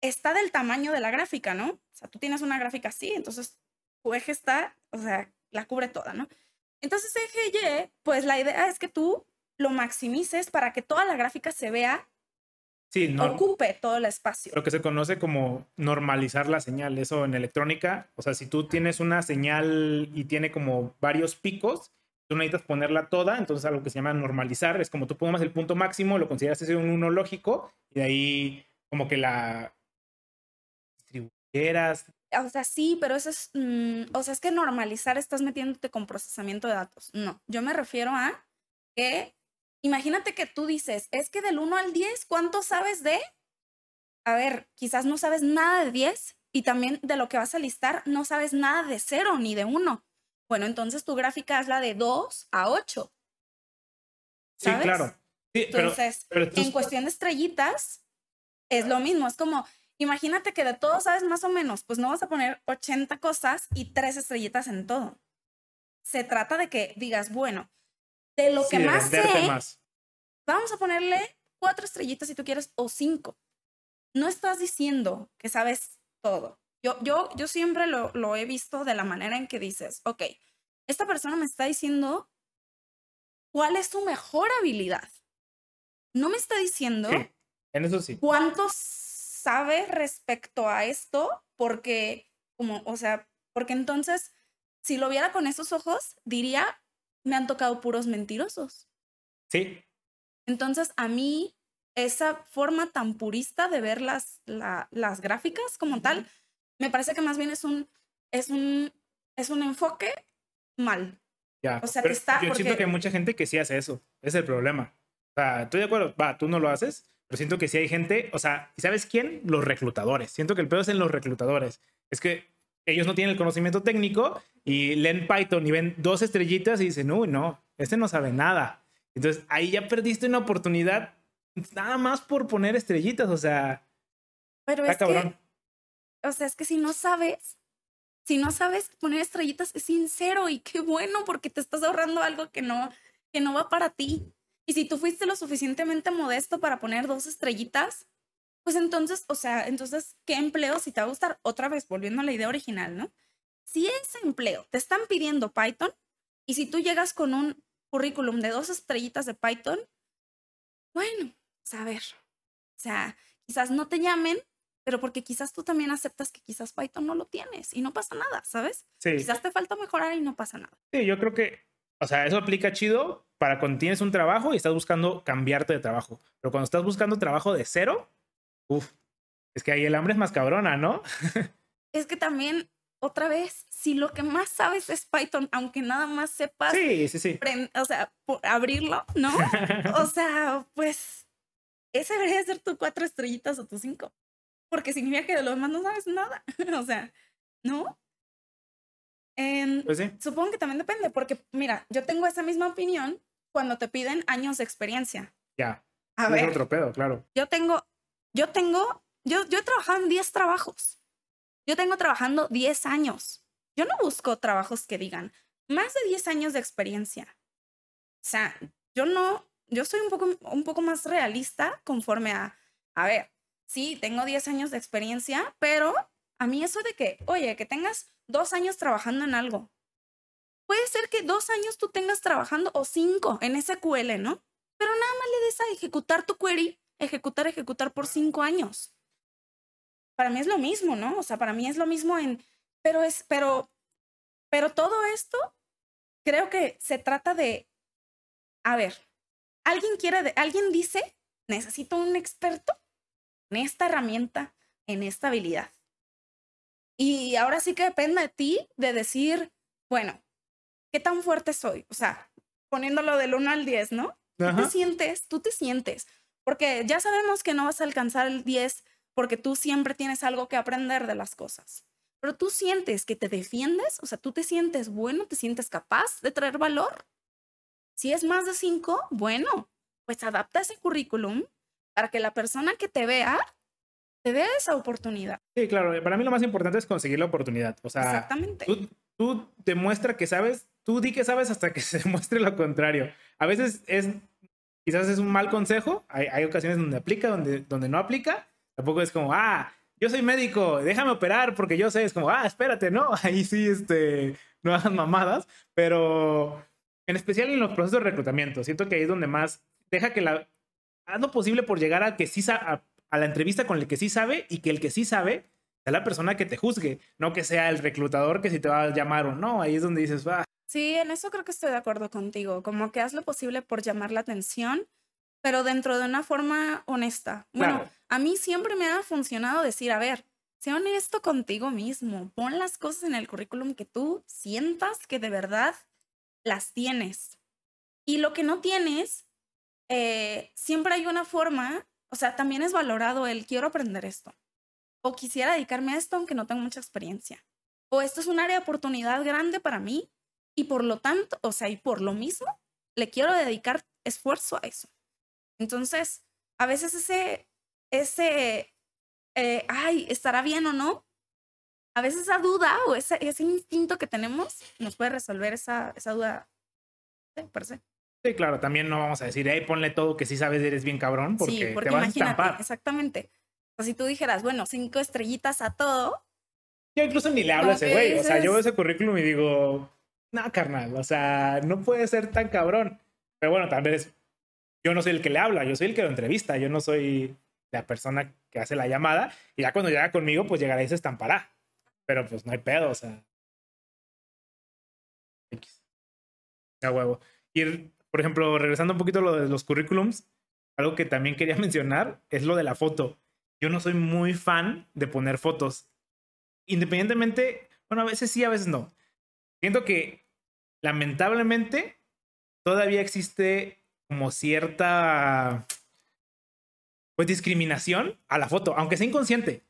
está del tamaño de la gráfica, ¿no? O sea, tú tienes una gráfica así, entonces tu eje está, o sea, la cubre toda, ¿no? Entonces, eje Y, pues la idea es que tú lo maximices para que toda la gráfica se vea, sí, no, ocupe todo el espacio. Lo que se conoce como normalizar la señal, eso en electrónica, o sea, si tú tienes una señal y tiene como varios picos, tú necesitas ponerla toda, entonces algo que se llama normalizar, es como tú pones el punto máximo, lo consideras ese un uno lógico, y de ahí como que la distribuyeras. O sea, sí, pero eso es, mm, o sea, es que normalizar estás metiéndote con procesamiento de datos. No, yo me refiero a que, imagínate que tú dices, es que del 1 al 10, ¿cuánto sabes de? A ver, quizás no sabes nada de 10 y también de lo que vas a listar no sabes nada de 0 ni de 1 bueno, entonces tu gráfica es la de 2 a 8. Sí, claro. Entonces, en cuestión de estrellitas, es lo mismo. Es como, imagínate que de todo sabes más o menos, pues no vas a poner 80 cosas y tres estrellitas en todo. Se trata de que digas, bueno, de lo que más sé, vamos a ponerle cuatro estrellitas si tú quieres o cinco. No estás diciendo que sabes todo. Yo, yo, yo siempre lo, lo he visto de la manera en que dices, ok, esta persona me está diciendo cuál es su mejor habilidad. No me está diciendo en eso sí. cuánto sabe respecto a esto, porque, como, o sea, porque entonces, si lo viera con esos ojos, diría, me han tocado puros mentirosos. Sí. Entonces, a mí, esa forma tan purista de ver las, las gráficas como tal, me parece que más bien es un, es un, es un enfoque mal. Ya, o sea, que está yo siento que hay mucha gente que sí hace eso. Es el problema. O sea, estoy de acuerdo. Va, tú no lo haces, pero siento que sí hay gente. O sea, ¿sabes quién? Los reclutadores. Siento que el peor es en los reclutadores. Es que ellos no tienen el conocimiento técnico y leen Python y ven dos estrellitas y dicen, uy, no, este no sabe nada. Entonces ahí ya perdiste una oportunidad nada más por poner estrellitas, o sea. Pero es que, o sea, es que si no sabes, si no sabes poner estrellitas, es sincero y qué bueno porque te estás ahorrando algo que no, que no va para ti. Y si tú fuiste lo suficientemente modesto para poner dos estrellitas, pues entonces, o sea, entonces, ¿qué empleo si te va a gustar? Otra vez, volviendo a la idea original, ¿no? Si ese empleo te están pidiendo Python y si tú llegas con un currículum de dos estrellitas de Python, bueno, saber. O sea, quizás no te llamen, pero porque quizás tú también aceptas que quizás Python no lo tienes y no pasa nada, ¿sabes? Sí. Quizás te falta mejorar y no pasa nada. Sí, yo creo que, o sea, eso aplica chido para cuando tienes un trabajo y estás buscando cambiarte de trabajo. Pero cuando estás buscando trabajo de cero, es que ahí el hambre es más cabrona, ¿no? es que también otra vez, si lo que más sabes es Python, aunque nada más sepas, sí, sí, sí. o sea, abrirlo, ¿no? o sea, pues ese debería ser tu cuatro estrellitas o tu cinco, porque significa que de lo demás no sabes nada, o sea, ¿no? pues sí. Supongo que también depende, porque mira, yo tengo esa misma opinión cuando te piden años de experiencia. Ya. A ver. Es otro pedo, claro. Yo tengo, yo tengo, yo, yo he trabajado en 10 trabajos. Yo tengo trabajando 10 años. Yo no busco trabajos que digan más de 10 años de experiencia. O sea, yo no, yo soy un poco, un poco más realista conforme a, a ver, sí, tengo 10 años de experiencia, pero a mí eso de que, oye, que tengas dos años trabajando en algo. Puede ser que dos años tú tengas trabajando o cinco en SQL, ¿no? Pero nada más le des a ejecutar tu query, ejecutar, ejecutar por cinco años para mí es lo mismo, ¿no? O sea, para mí es lo mismo en, pero es, pero, pero todo esto creo que se trata de, a ver, alguien quiere, alguien dice, necesito un experto en esta herramienta, en esta habilidad. Y ahora sí que depende de ti de decir, bueno, ¿qué tan fuerte soy? O sea, poniéndolo del 1 al 10, ¿no? ¿Tú te sientes? Tú te sientes. Porque ya sabemos que no vas a alcanzar el 10 porque tú siempre tienes algo que aprender de las cosas. Pero tú sientes que te defiendes, o sea, tú te sientes bueno, te sientes capaz de traer valor. Si es más de cinco, bueno, pues adapta ese currículum para que la persona que te vea te dé esa oportunidad. Sí, claro, para mí lo más importante es conseguir la oportunidad. O sea, Exactamente. Tú, tú demuestra que sabes, tú di que sabes hasta que se demuestre lo contrario. A veces es, quizás es un mal consejo, hay, hay ocasiones donde aplica, donde, donde no aplica, Tampoco es como, ah, yo soy médico, déjame operar porque yo sé, es como, ah, espérate, no, ahí sí, este, no hagan mamadas, pero en especial en los procesos de reclutamiento, siento que ahí es donde más deja que la, haz lo posible por llegar a que sí a, a la entrevista con el que sí sabe y que el que sí sabe sea la persona que te juzgue, no que sea el reclutador que si te va a llamar o no, ahí es donde dices, va. Sí, en eso creo que estoy de acuerdo contigo, como que haz lo posible por llamar la atención pero dentro de una forma honesta. Bueno, a mí siempre me ha funcionado decir, a ver, sé honesto contigo mismo, pon las cosas en el currículum que tú sientas que de verdad las tienes. Y lo que no tienes, eh, siempre hay una forma, o sea, también es valorado el quiero aprender esto. O quisiera dedicarme a esto aunque no tengo mucha experiencia. O esto es un área de oportunidad grande para mí y por lo tanto, o sea, y por lo mismo, le quiero dedicar esfuerzo a eso. Entonces, a veces ese, ese, eh, ay, ¿estará bien o no? A veces esa duda o ese, ese instinto que tenemos nos puede resolver esa, esa duda sí, per se. Sí, claro, también no vamos a decir, hey, ponle todo que sí sabes, eres bien cabrón, porque, sí, porque te vas a estampar. exactamente. O si tú dijeras, bueno, cinco estrellitas a todo, Yo incluso ni le hablo a ese güey. O sea, yo veo ese currículum y digo, no, carnal, o sea, no puede ser tan cabrón. Pero bueno, tal vez yo no soy el que le habla, yo soy el que lo entrevista, yo no soy la persona que hace la llamada. Y ya cuando llega conmigo, pues llegará y se estampará. Pero pues no hay pedo, o sea. X. Huevo. Y, por ejemplo, regresando un poquito a lo de los currículums, algo que también quería mencionar es lo de la foto. Yo no soy muy fan de poner fotos. Independientemente, bueno, a veces sí, a veces no. Siento que lamentablemente todavía existe como cierta pues discriminación a la foto, aunque sea inconsciente.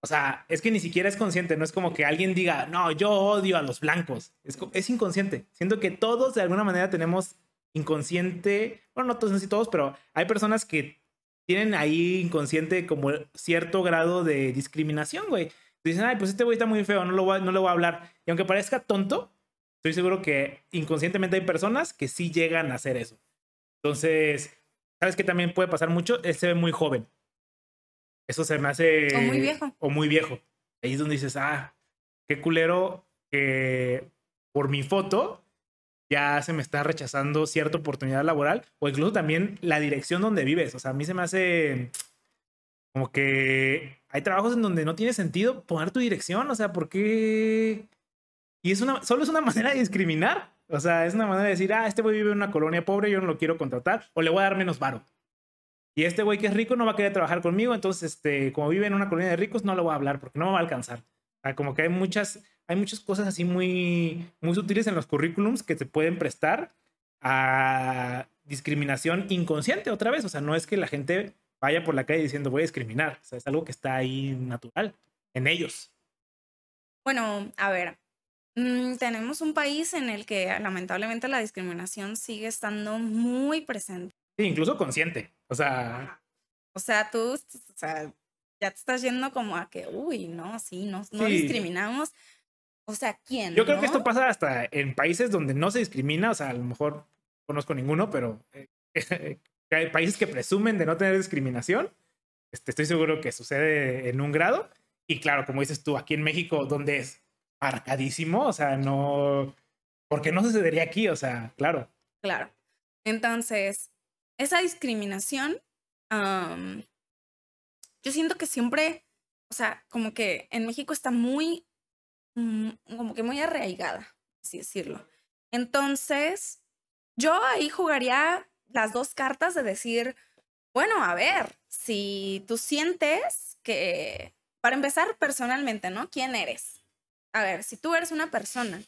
O sea, es que ni siquiera es consciente, no es como que alguien diga, no, yo odio a los blancos. Es, es inconsciente. Siento que todos de alguna manera tenemos inconsciente, bueno, no todos, no todos, pero hay personas que tienen ahí inconsciente como cierto grado de discriminación, güey. Dicen, ay, pues este güey está muy feo, no, lo no le voy a hablar. Y aunque parezca tonto, estoy seguro que inconscientemente hay personas que sí llegan a hacer eso. Entonces, ¿sabes qué también puede pasar mucho? Él se ve muy joven. Eso se me hace... O muy viejo. O muy viejo. Ahí es donde dices, ah, qué culero que por mi foto ya se me está rechazando cierta oportunidad laboral o incluso también la dirección donde vives. O sea, a mí se me hace como que hay trabajos en donde no tiene sentido poner tu dirección. O sea, ¿por qué? Y es una, solo es una manera de discriminar. O sea, es una manera de decir, ah, este güey vive en una colonia pobre, yo no lo quiero contratar, o le voy a dar menos varo. Y este güey que es rico no va a querer trabajar conmigo, entonces, este, como vive en una colonia de ricos, no lo voy a hablar porque no me va a alcanzar. Como que hay muchas, hay muchas cosas así muy, muy sutiles en los currículums que te pueden prestar a discriminación inconsciente otra vez. O sea, no es que la gente vaya por la calle diciendo voy a discriminar. O sea, es algo que está ahí natural en ellos. Bueno, a ver, mm, tenemos un país en el que lamentablemente la discriminación sigue estando muy presente. Sí, incluso consciente. O sea, O sea, tú, o sea, ya te estás yendo como a que, uy, no, sí, no, no Sí. discriminamos. O sea, ¿quién? yo creo que no? esto pasa hasta en países donde no se discrimina. O sea, a lo mejor no conozco ninguno, pero eh, que hay países que presumen de no tener discriminación. Este, estoy seguro que sucede en un grado. Y claro, como dices tú, aquí en México, donde es marcadísimo, o sea, no. ¿Por qué no sucedería aquí? O sea, claro. Claro. Entonces, esa discriminación, am, yo siento que siempre, o sea, como que en México está muy, mm, como que muy arraigada, así decirlo. Entonces, yo ahí jugaría las dos cartas de decir, bueno, a ver, si tú sientes que, para empezar personalmente, ¿no? ¿Quién eres? A ver, si tú eres una persona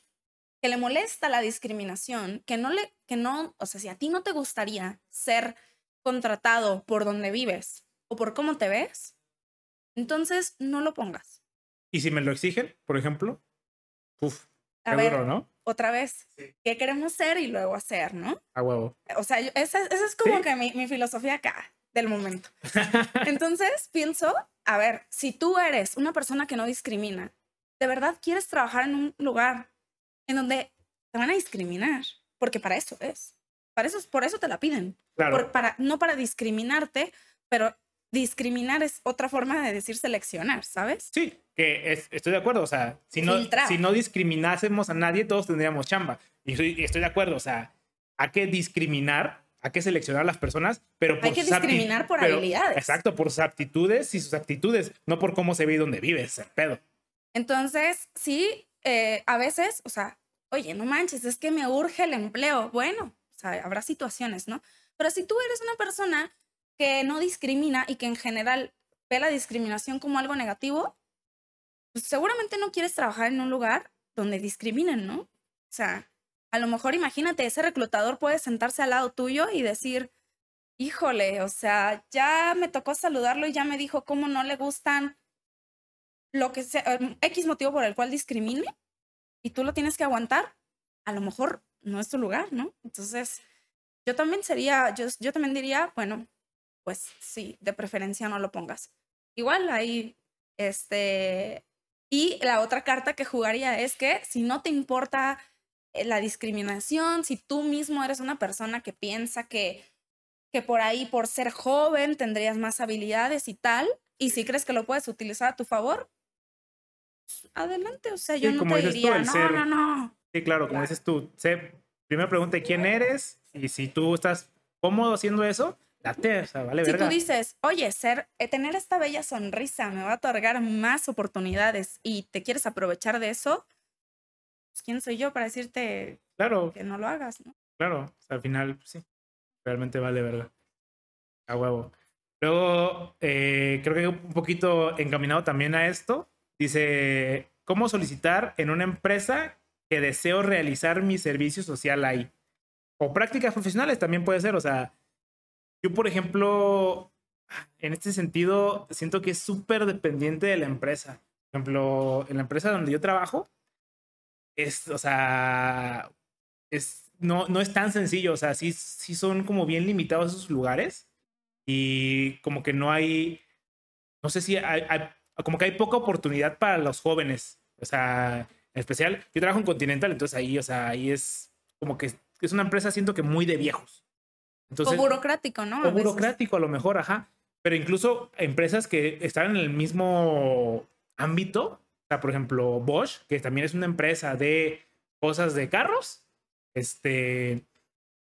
que le molesta la discriminación, que no le, que no, o sea, si a ti no te gustaría ser contratado por donde vives o por cómo te ves, entonces no lo pongas. Y si me lo exigen, por ejemplo, uff, A ver, duro, ¿no? otra vez, Sí. ¿qué queremos ser y luego hacer, no? A huevo. O sea, yo- esa, esa es como Sí. que mi, mi filosofía acá, del momento. Entonces, pienso, a ver, si tú eres una persona que no discrimina, ¿de verdad quieres trabajar en un lugar en donde te van a discriminar? Porque para eso es. Para eso, por eso te la piden. Claro. Por- para, no para discriminarte, pero discriminar es otra forma de decir seleccionar, ¿sabes? Sí, que es- estoy de acuerdo. O sea, si no, Filtrar. si no discriminásemos a nadie, todos tendríamos chamba. Y estoy, de acuerdo. O sea, hay que discriminar, hay que seleccionar a las personas, pero por Hay que discriminar por pero- habilidades. Exacto, por sus aptitudes y sus actitudes, no por cómo se ve y dónde vives, el pedo. Entonces, sí, eh, a veces, o sea, oye, no manches, es que me urge el empleo. Bueno, o sea, habrá situaciones, ¿no? Pero si tú eres una persona que no discrimina y que en general ve la discriminación como algo negativo, pues seguramente no quieres trabajar en un lugar donde discriminen, ¿no? O sea, a lo mejor imagínate, ese reclutador puede sentarse al lado tuyo y decir, híjole, o sea, ya me tocó saludarlo y ya me dijo cómo no le gustan lo que sea, em, X motivo por el cual discrimine y tú lo tienes que aguantar, a lo mejor no es tu lugar, ¿no? Entonces, yo también sería, yo, yo también diría, bueno, pues sí, de preferencia no lo pongas. Igual ahí, este, y la otra carta que jugaría es que si no te importa eh, la discriminación, si tú mismo eres una persona que piensa que, que por ahí, por ser joven, tendrías más habilidades y tal, y si crees que lo puedes utilizar a tu favor, adelante. O sea, yo no te diría, no, no, no. Sí, claro, como dices tú, sé, primero pregunta quién eres y si tú estás cómodo haciendo eso, date, o sea, vale Si tú dices, oye, ser, eh, tener esta bella sonrisa me va a otorgar más oportunidades y te quieres aprovechar de eso, pues, ¿quién soy yo para decirte claro. que no lo hagas, no? Claro, al final, pues, sí, realmente vale, ¿verdad? A huevo. Luego, eh, creo que un poquito encaminado también a esto, dice, ¿cómo solicitar en una empresa que deseo realizar mi servicio social ahí? O prácticas profesionales también puede ser, o sea, yo, por ejemplo, en este sentido, siento que es súper dependiente de la empresa. Por ejemplo, en la empresa donde yo trabajo, es, o sea, es, no, no es tan sencillo, o sea, sí, sí son como bien limitados esos lugares y como que no hay, no sé si hay, como que hay poca oportunidad para los jóvenes, o sea, en especial, yo trabajo en Continental, entonces ahí, o sea, ahí es como que es una empresa, siento que muy de viejos. Entonces, o burocrático, ¿no? O burocrático a lo mejor, ajá. Pero incluso empresas que están en el mismo ámbito, sea, por ejemplo, Bosch, que también es una empresa de cosas de carros, este,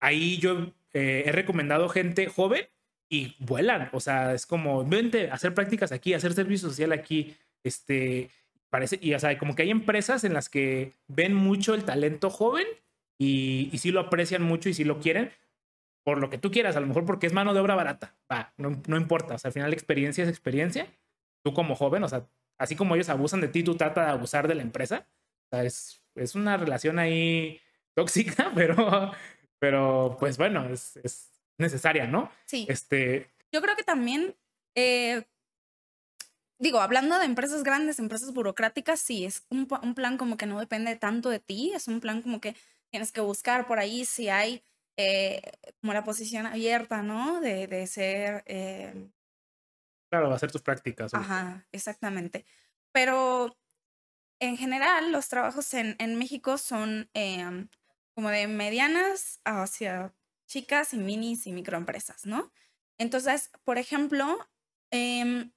ahí yo eh, he recomendado gente joven y vuelan, o sea, es como, vente, hacer prácticas aquí, hacer servicio social aquí, este, parece, y o sea, como que hay empresas en las que ven mucho el talento joven y, y sí lo aprecian mucho y sí lo quieren, por lo que tú quieras, a lo mejor porque es mano de obra barata, va, no, no importa, o sea, al final experiencia es experiencia, tú como joven, o sea, así como ellos abusan de ti, tú trata de abusar de la empresa. O sea, es, es una relación ahí tóxica, pero, pero pues bueno, es necesaria, ¿no? Sí. Este... Yo creo que también, eh, digo, hablando de empresas grandes, empresas burocráticas, sí, es un, un, plan como que no depende tanto de ti, es un plan como que tienes que buscar por ahí si hay eh, como la posición abierta, ¿no? De, de ser eh, Claro, hacer tus prácticas. Ajá, exactamente. Pero en general, los trabajos en, en México son em, como de medianas hacia chicas y minis y microempresas, ¿no? Entonces, por ejemplo, em,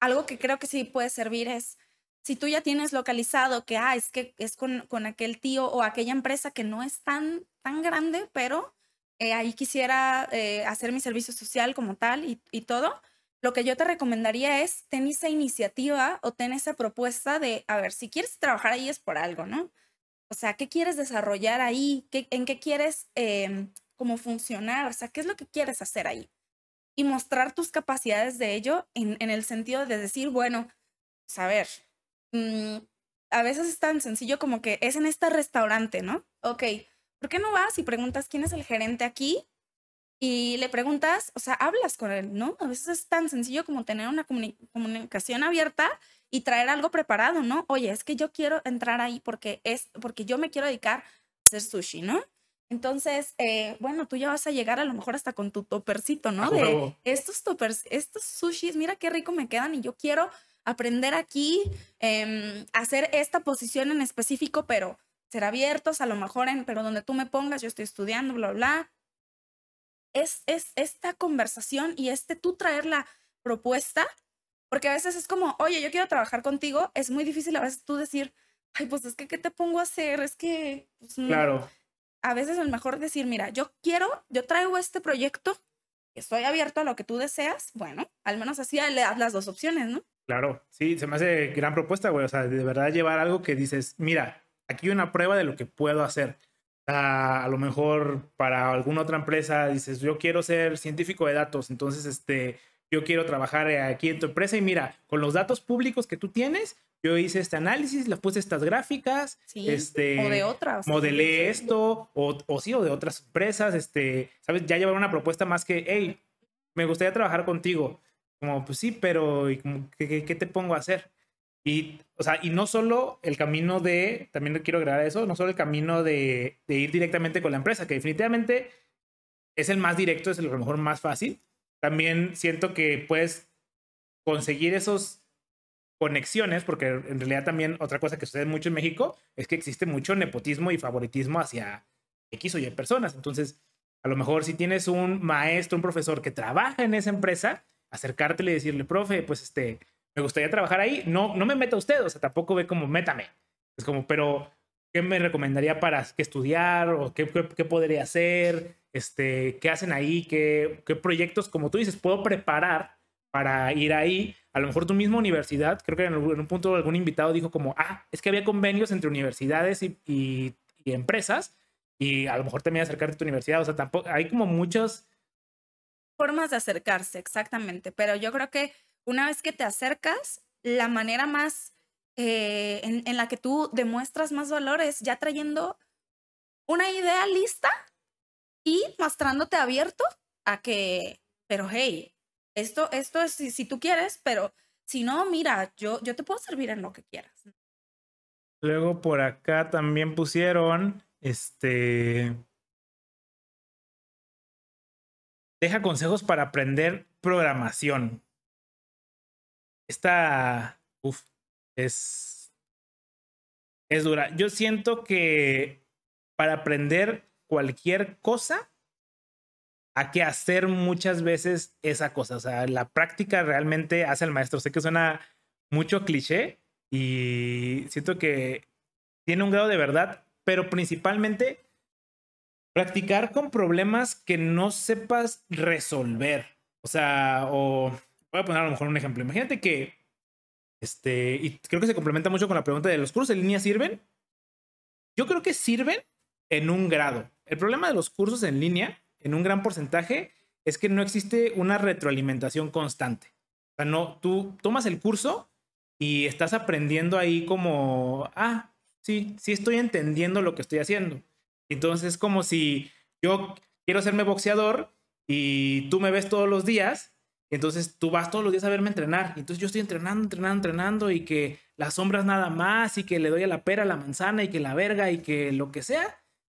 algo que creo que sí puede servir es si tú ya tienes localizado que, ah, es que es con, con aquel tío o aquella empresa que no es tan, tan grande, pero eh, ahí quisiera eh, hacer mi servicio social como tal y, y todo, lo que yo te recomendaría es ten esa iniciativa o ten esa propuesta de, a ver, si quieres trabajar ahí es por algo, ¿no? O sea, ¿qué quieres desarrollar ahí? ¿Qué, ¿En qué quieres eh, como funcionar? O sea, ¿qué es lo que quieres hacer ahí? Y mostrar tus capacidades de ello en, el sentido de decir, bueno, saber, pues, mmm, a veces es tan sencillo como que es en este restaurante, ¿no? Ok, ¿por qué no vas y preguntas quién es el gerente aquí? y le preguntas, o sea, hablas con él, ¿no? A veces es tan sencillo como tener una comunicación abierta y traer algo preparado, ¿no? Oye, es que yo quiero entrar ahí porque es porque yo me quiero dedicar a hacer sushi, ¿no? Entonces, eh, bueno, tú ya vas a llegar a lo mejor hasta con tu topercito, ¿no? De estos toppers, estos sushis, mira qué rico me quedan y yo quiero aprender aquí, eh, hacer esta posición en específico, pero ser abiertos a lo mejor en, pero donde tú me pongas, yo estoy estudiando, bla, bla, es, es esta conversación y este tú traer la propuesta, porque a veces es como, oye, yo quiero trabajar contigo, es muy difícil a veces tú decir, ay, pues es que, ¿qué te pongo a hacer? Es que, pues, claro. A veces es mejor decir, mira, yo quiero, yo traigo este proyecto, estoy abierto a lo que tú deseas, bueno, al menos así le das las dos opciones, ¿no? Claro, sí, se me hace gran propuesta, güey, o sea, de verdad llevar algo que dices, mira, aquí una prueba de lo que puedo hacer a, lo mejor para alguna otra empresa dices, yo quiero ser científico de datos, entonces este, yo quiero trabajar aquí en tu empresa y mira, con los datos públicos que tú tienes, yo hice este análisis, le puse estas gráficas, este, o de otras. Modelé esto, o, o, sí, o de otras empresas, este, ¿sabes? Ya llevar una propuesta más que, hey, me gustaría trabajar contigo. Como, pues sí, pero ¿qué, qué te pongo a hacer? Y, o sea, y no solo el camino de, también quiero agregar eso, no solo el camino de, de, ir directamente con la empresa, que definitivamente es el más directo, es a lo mejor más fácil. También siento que puedes conseguir esos conexiones, porque en realidad también otra cosa que sucede mucho en México es que existe mucho nepotismo y favoritismo hacia X o Y personas. Entonces, a lo mejor si tienes un maestro, un profesor que trabaja en esa empresa, acercártele y decirle, profe, pues este, me gustaría trabajar ahí. No, no me meta usted, o sea, tampoco ve como métame. Es como, pero ¿qué me recomendaría para que estudiar o qué, qué, podría hacer? Este, ¿Qué hacen ahí? ¿Qué, ¿Qué proyectos, como tú dices, puedo preparar para ir ahí? A lo mejor tu misma universidad, creo que en, un punto algún invitado dijo como, ah, es que había convenios entre universidades y, empresas y a lo mejor también acercarte a tu universidad. O sea, tampoco, hay como muchas formas de acercarse, exactamente. Pero yo creo que una vez que te acercas, la manera más eh, en, la que tú demuestras más valor es ya trayendo una idea lista y mostrándote abierto a que, pero hey, esto, esto es si, tú quieres, pero si no, mira, yo, yo te puedo servir en lo que quieras. Luego por acá también pusieron, este, deja consejos para aprender programación. Esta, uf, es, es dura. Yo siento que para aprender cualquier cosa, hay que hacer muchas veces esa cosa. O sea, la práctica realmente hace el maestro. Sé que suena mucho cliché y siento que tiene un grado de verdad, pero principalmente Practicar con problemas que no sepas resolver. O sea, o voy a poner a lo mejor un ejemplo. Imagínate que, este, y creo que se complementa mucho con la pregunta de los cursos en línea sirven. Yo creo que sirven en un grado. El problema de los cursos en línea, en un gran porcentaje, es que no existe una retroalimentación constante. O sea, no, tú tomas el curso y estás aprendiendo ahí como, ah, sí, sí estoy entendiendo lo que estoy haciendo. Entonces es como si yo quiero serme boxeador y tú me ves todos los días, entonces tú vas todos los días a verme entrenar. Entonces yo estoy entrenando, entrenando, entrenando y que las sombras nada más y que le doy a la pera, la manzana y que la verga y que lo que sea.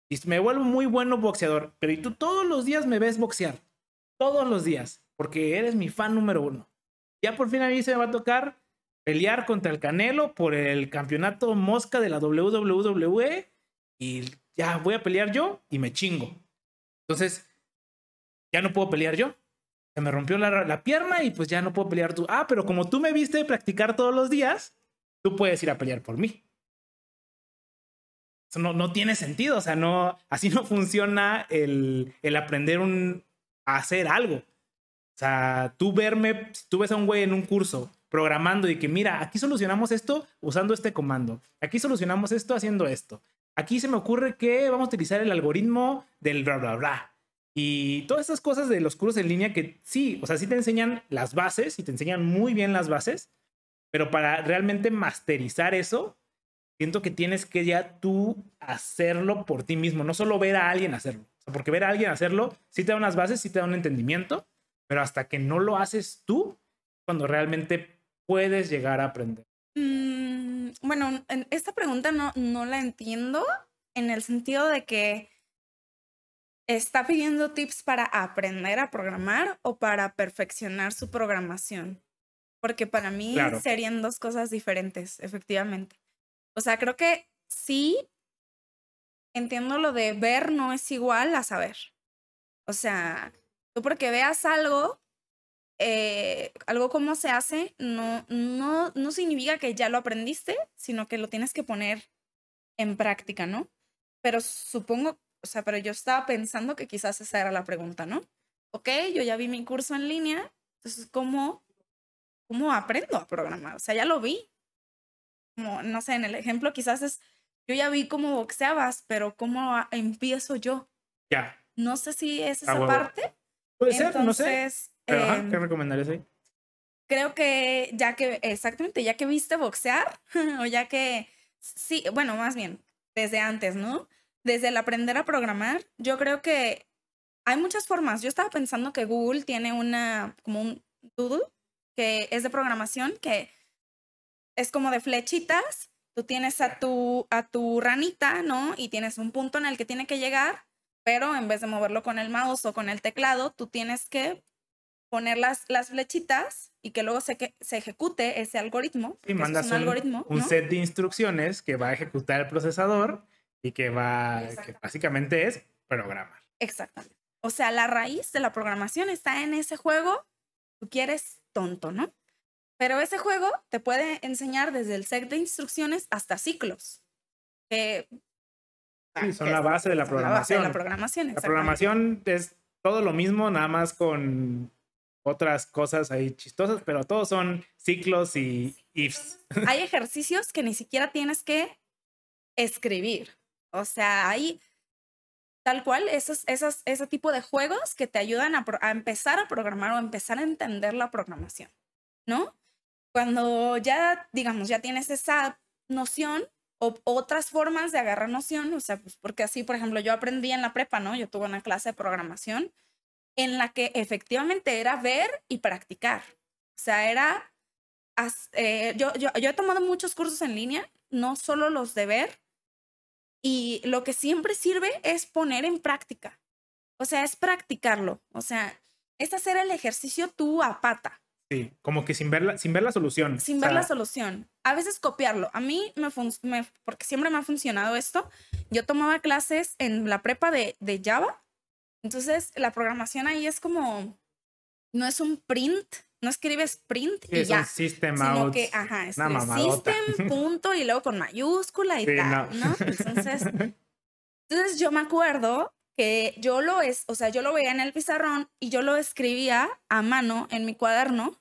Y me vuelvo muy bueno boxeador. Pero y tú todos los días me ves boxear. Todos los días. Porque eres mi fan número uno. Ya por fin a mí se me va a tocar pelear contra el Canelo por el campeonato mosca de la WWE. Y ya voy a pelear yo y me chingo. Entonces, ya no puedo pelear yo. Se me rompió la, pierna y pues ya no puedo pelear tú. Ah, pero como tú me viste practicar todos los días, tú puedes ir a pelear por mí. No, no tiene sentido. O sea, no, así no funciona el, el aprender un, a hacer algo. O sea, tú verme, tú ves a un güey en un curso programando y que mira, aquí solucionamos esto usando este comando. Aquí solucionamos esto haciendo esto. Aquí se me ocurre que vamos a utilizar el algoritmo del bla, bla, bla. Y todas esas cosas de los cursos en línea que sí, o sea, sí te enseñan las bases y te enseñan muy bien las bases, pero para realmente masterizar eso, siento que tienes que ya tú hacerlo por ti mismo, no solo ver a alguien hacerlo. porque ver a alguien hacerlo sí te da unas bases, sí te da un entendimiento, pero hasta que no lo haces tú, cuando realmente puedes llegar a aprender. Mm, bueno, esta pregunta no, no la entiendo en el sentido de que está pidiendo tips para aprender a programar o para perfeccionar su programación. Porque para mí serían dos cosas diferentes, efectivamente. O sea, creo que sí entiendo lo de ver no es igual a saber. O sea, tú porque veas algo eh, algo como se hace no, no, no significa que ya lo aprendiste, sino que lo tienes que poner en práctica, ¿no? Pero supongo, o sea, pero yo estaba pensando que quizás esa era la pregunta, ¿no? Ok, yo ya vi mi curso en línea, entonces, ¿cómo, cómo aprendo a programar? O sea, ya lo vi. Como, no sé, en el ejemplo quizás es, yo ya vi cómo boxeabas, pero ¿cómo empiezo yo? Ya. No sé si es esa parte. Puede ser, no sé. Em, ¿Qué recomendarías ahí? Creo que ya que, exactamente, ya que viste boxear, o ya que, sí, bueno, más bien, desde antes, ¿no? Desde el aprender a programar, yo creo que hay muchas formas. Yo estaba pensando que Google tiene una, como un doodle, que es de programación, que es como de flechitas. Tú tienes a tu, a tu ranita, ¿no? Y tienes un punto en el que tiene que llegar pero en vez de moverlo con el mouse o con el teclado, tú tienes que poner las, las flechitas y que luego se, que, se ejecute ese algoritmo. Y mandas un, un, algoritmo, un set de instrucciones que va a ejecutar el procesador y que va, que básicamente es programar. Exactamente. O sea, la raíz de la programación está en ese juego. Tú quieres tonto, ¿no? Pero ese juego te puede enseñar desde el set de instrucciones hasta ciclos. Que, sí, son la base de la programación. La, la programación, la programación es todo lo mismo, nada más con otras cosas ahí chistosas, pero todos son ciclos y ifs. Hay ejercicios que ni siquiera tienes que escribir. O sea, hay tal cual esos, esos, ese tipo de juegos que te ayudan a, a empezar a programar o empezar a entender la programación, ¿no? Cuando ya, digamos, ya tienes esa noción o otras formas de agarrar noción, o sea, pues porque así, por ejemplo, yo aprendí en la prepa, ¿no? Yo tuve una clase de programación en la que efectivamente era ver y practicar. O sea, era, eh, yo, yo, yo he tomado muchos cursos en línea, no solo los de ver, y lo que siempre sirve es poner en práctica. O sea, es practicarlo. O sea, es hacer el ejercicio tú a pata. Sí, como que sin ver la, sin ver la solución. Sin ver la solución. A veces copiarlo. A mí me, me, porque siempre me ha funcionado esto. Yo tomaba clases en la prepa de, de Java entonces, la programación ahí es como, no es un print, no escribes print y es ya. Un system sino out. que, ajá, es system, punto, y luego con mayúscula y Sí, tal, no. ¿no? Entonces, entonces yo me acuerdo que yo lo es, o sea, yo lo veía en el pizarrón y yo lo escribía a mano en mi cuaderno.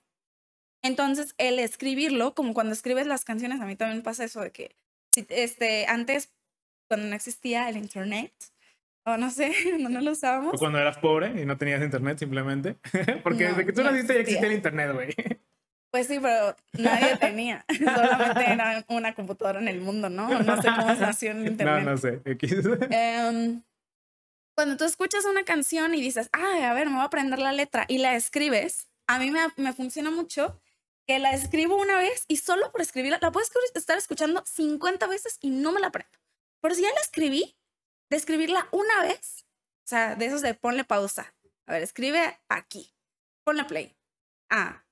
Entonces, el escribirlo, como cuando escribes las canciones, a mí también pasa eso de que, si, este, antes, cuando no existía el internet, o no sé, no, no lo usábamos. O cuando eras pobre y no tenías internet simplemente. Porque No, desde que tú no naciste ya existía el internet, güey. Pues sí, pero nadie tenía. Solamente era una computadora en el mundo, ¿no? No sé cómo nació No, internet. no sé. X. Cuando tú escuchas una canción y dices, ay, a ver, me voy a aprender la letra y la escribes, a mí me, me funciona mucho que la escribo una vez y solo por escribirla, la puedo estar escuchando 50 veces y no me la aprendo. Pero si ya la escribí, de escribirla una vez, o sea, de esos de ponle pausa. A ver, escribe aquí, ponle play. Ah,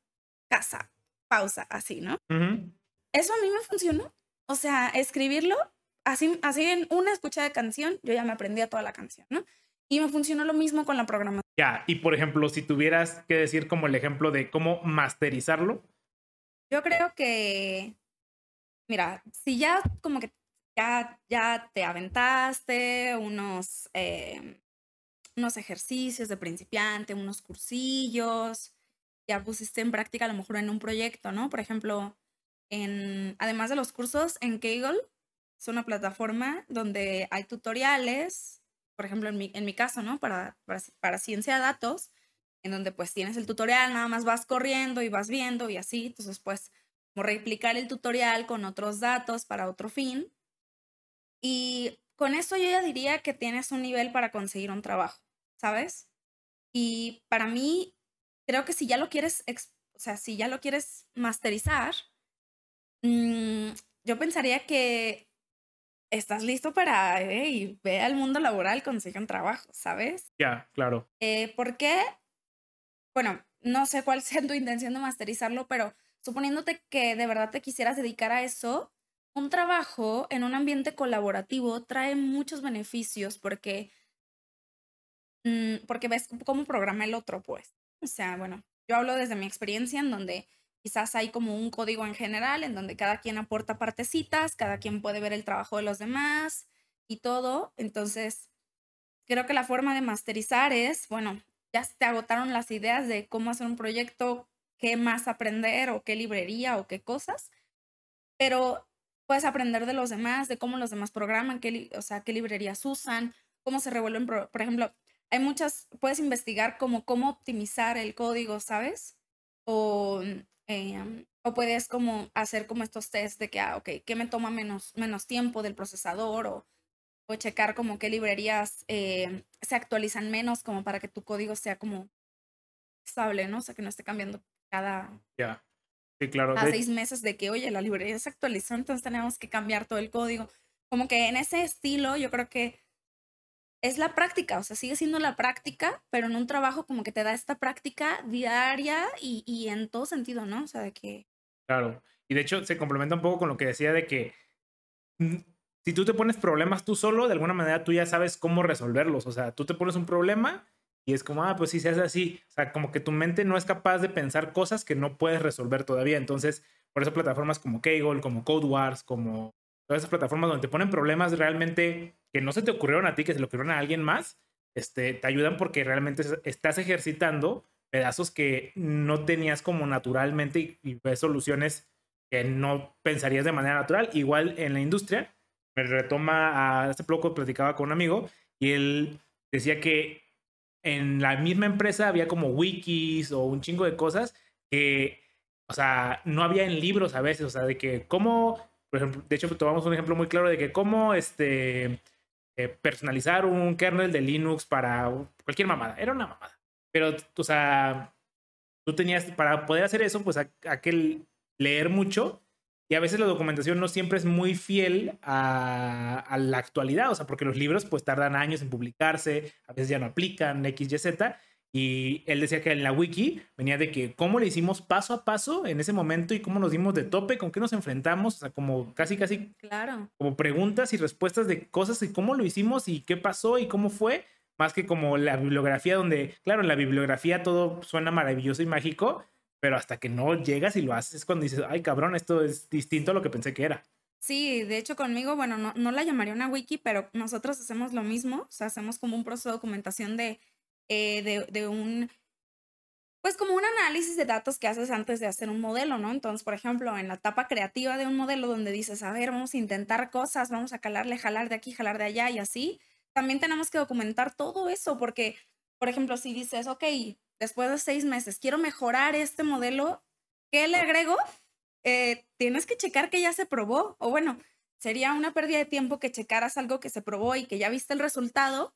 casa, pausa, así, ¿no? Ujú. Eso a mí me funcionó. O sea, escribirlo, así, así en una escucha de canción, yo ya me aprendía toda la canción, ¿no? Y me funcionó lo mismo con la programación. Ya, y por ejemplo, si tuvieras que decir como el ejemplo de cómo masterizarlo, Yo creo que, mira, si ya como que ya, ya te aventaste unos, eh, unos ejercicios de principiante, unos cursillos, ya pusiste en práctica a lo mejor en un proyecto, ¿no? Por ejemplo, en, además de los cursos, en Kaggle es una plataforma donde hay tutoriales, por ejemplo, en mi, en mi caso, ¿no? Para, para, para ciencia de datos, en donde pues tienes el tutorial, nada más vas corriendo y vas viendo y así, entonces pues como replicar el tutorial con otros datos para otro fin. Y con eso yo ya diría que tienes un nivel para conseguir un trabajo, ¿sabes? Y para mí, creo que si ya lo quieres, o sea, si ya lo quieres masterizar, mm, yo pensaría que estás listo para, eh, y ve al mundo laboral, consigue un trabajo, ¿sabes? ya, claro. Eh, ¿Por qué? Bueno, no sé cuál sea tu intención de masterizarlo, pero suponiéndote que de verdad te quisieras dedicar a eso, un trabajo en un ambiente colaborativo trae muchos beneficios porque, mm, porque ves cómo programa el otro, pues. O sea, bueno, yo hablo desde mi experiencia en donde quizás hay como un código en general, en donde cada quien aporta partecitas, cada quien puede ver el trabajo de los demás y todo. Entonces, creo que la forma de masterizar es, bueno, ya te agotaron las ideas de cómo hacer un proyecto, qué más aprender o qué librería o qué cosas, pero puedes aprender de los demás, de cómo los demás programan, qué, o sea, qué librerías usan, cómo se revuelven, por ejemplo, hay muchas, puedes investigar como cómo optimizar el código, ¿sabes? O, eh, o puedes como hacer como estos tests de que, ah, ok, ¿qué me toma menos, menos tiempo del procesador? O, o checar como qué librerías eh, se actualizan menos como para que tu código sea como estable, ¿no? O sea, que no esté cambiando cada, Ya. Sí, claro. cada De- seis meses de que, oye, la librería se actualizó, entonces tenemos que cambiar todo el código. Como que en ese estilo yo creo que es la práctica, o sea, sigue siendo la práctica, pero en un trabajo como que te da esta práctica diaria y, y en todo sentido, ¿no? O sea, de que... Claro. Y de hecho se complementa un poco con lo que decía de que mm, si tú te pones problemas tú solo, de alguna manera tú ya sabes cómo resolverlos. O sea, tú te pones un problema y es como, ah, pues si se hace así. O sea, como que tu mente no es capaz de pensar cosas que no puedes resolver todavía. Entonces, por eso plataformas como Kaggle, como Code Wars, como todas esas plataformas donde te ponen problemas realmente que no se te ocurrieron a ti, que se le ocurrieron a alguien más, este, te ayudan porque realmente estás ejercitando pedazos que no tenías como naturalmente y, y ves soluciones que no pensarías de manera natural. Igual en la industria, me retoma, a, hace poco platicaba con un amigo y él decía que en la misma empresa había como wikis o un chingo de cosas que, o sea, no había en libros a veces, o sea, de que cómo, por ejemplo, de hecho tomamos un ejemplo muy claro de que cómo, este, eh, personalizar un kernel de Linux para cualquier mamada, era una mamada. Pero, o sea, tú tenías, para poder hacer eso, pues aquel leer mucho y a veces la documentación no siempre es muy fiel a, la actualidad, o sea, porque los libros pues tardan años en publicarse, a veces ya no aplican X, Y, Z. Y él decía que en la wiki venía de que cómo le hicimos paso a paso en ese momento y cómo nos dimos de tope, con qué nos enfrentamos, o sea, como casi, casi, claro. como preguntas y respuestas de cosas y cómo lo hicimos y qué pasó y cómo fue, más que como la bibliografía donde, claro, en la bibliografía todo suena maravilloso y mágico, pero hasta que no llegas y lo haces es cuando dices, ay cabrón, esto es distinto a lo que pensé que era. Sí, de hecho conmigo, bueno, no, no la llamaría una wiki, pero nosotros hacemos lo mismo, o sea, hacemos como un proceso de documentación de, eh, de, un, pues como un análisis de datos que haces antes de hacer un modelo, ¿no? Entonces, por ejemplo, en la etapa creativa de un modelo donde dices, a ver, vamos a intentar cosas, vamos a calarle, jalar de aquí, jalar de allá y así, también tenemos que documentar todo eso porque, por ejemplo, si dices, ok, después de seis meses, quiero mejorar este modelo, ¿qué le agrego? Eh, tienes que checar que ya se probó. O bueno, sería una pérdida de tiempo que checaras algo que se probó y que ya viste el resultado.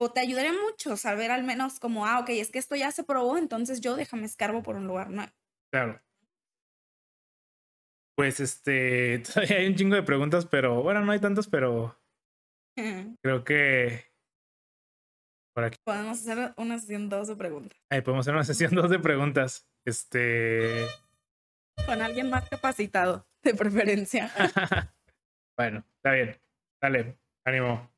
O te ayudaría mucho saber al menos como, ah, ok, es que esto ya se probó, entonces yo déjame escarbo por un lugar nuevo. Claro. Pues este, todavía hay un chingo de preguntas, pero bueno, no hay tantas, pero creo que Podemos hacer una sesión 2 de preguntas. Ahí podemos hacer una sesión 2 de preguntas. Este. Con alguien más capacitado, de preferencia. bueno, está bien. Dale, ánimo.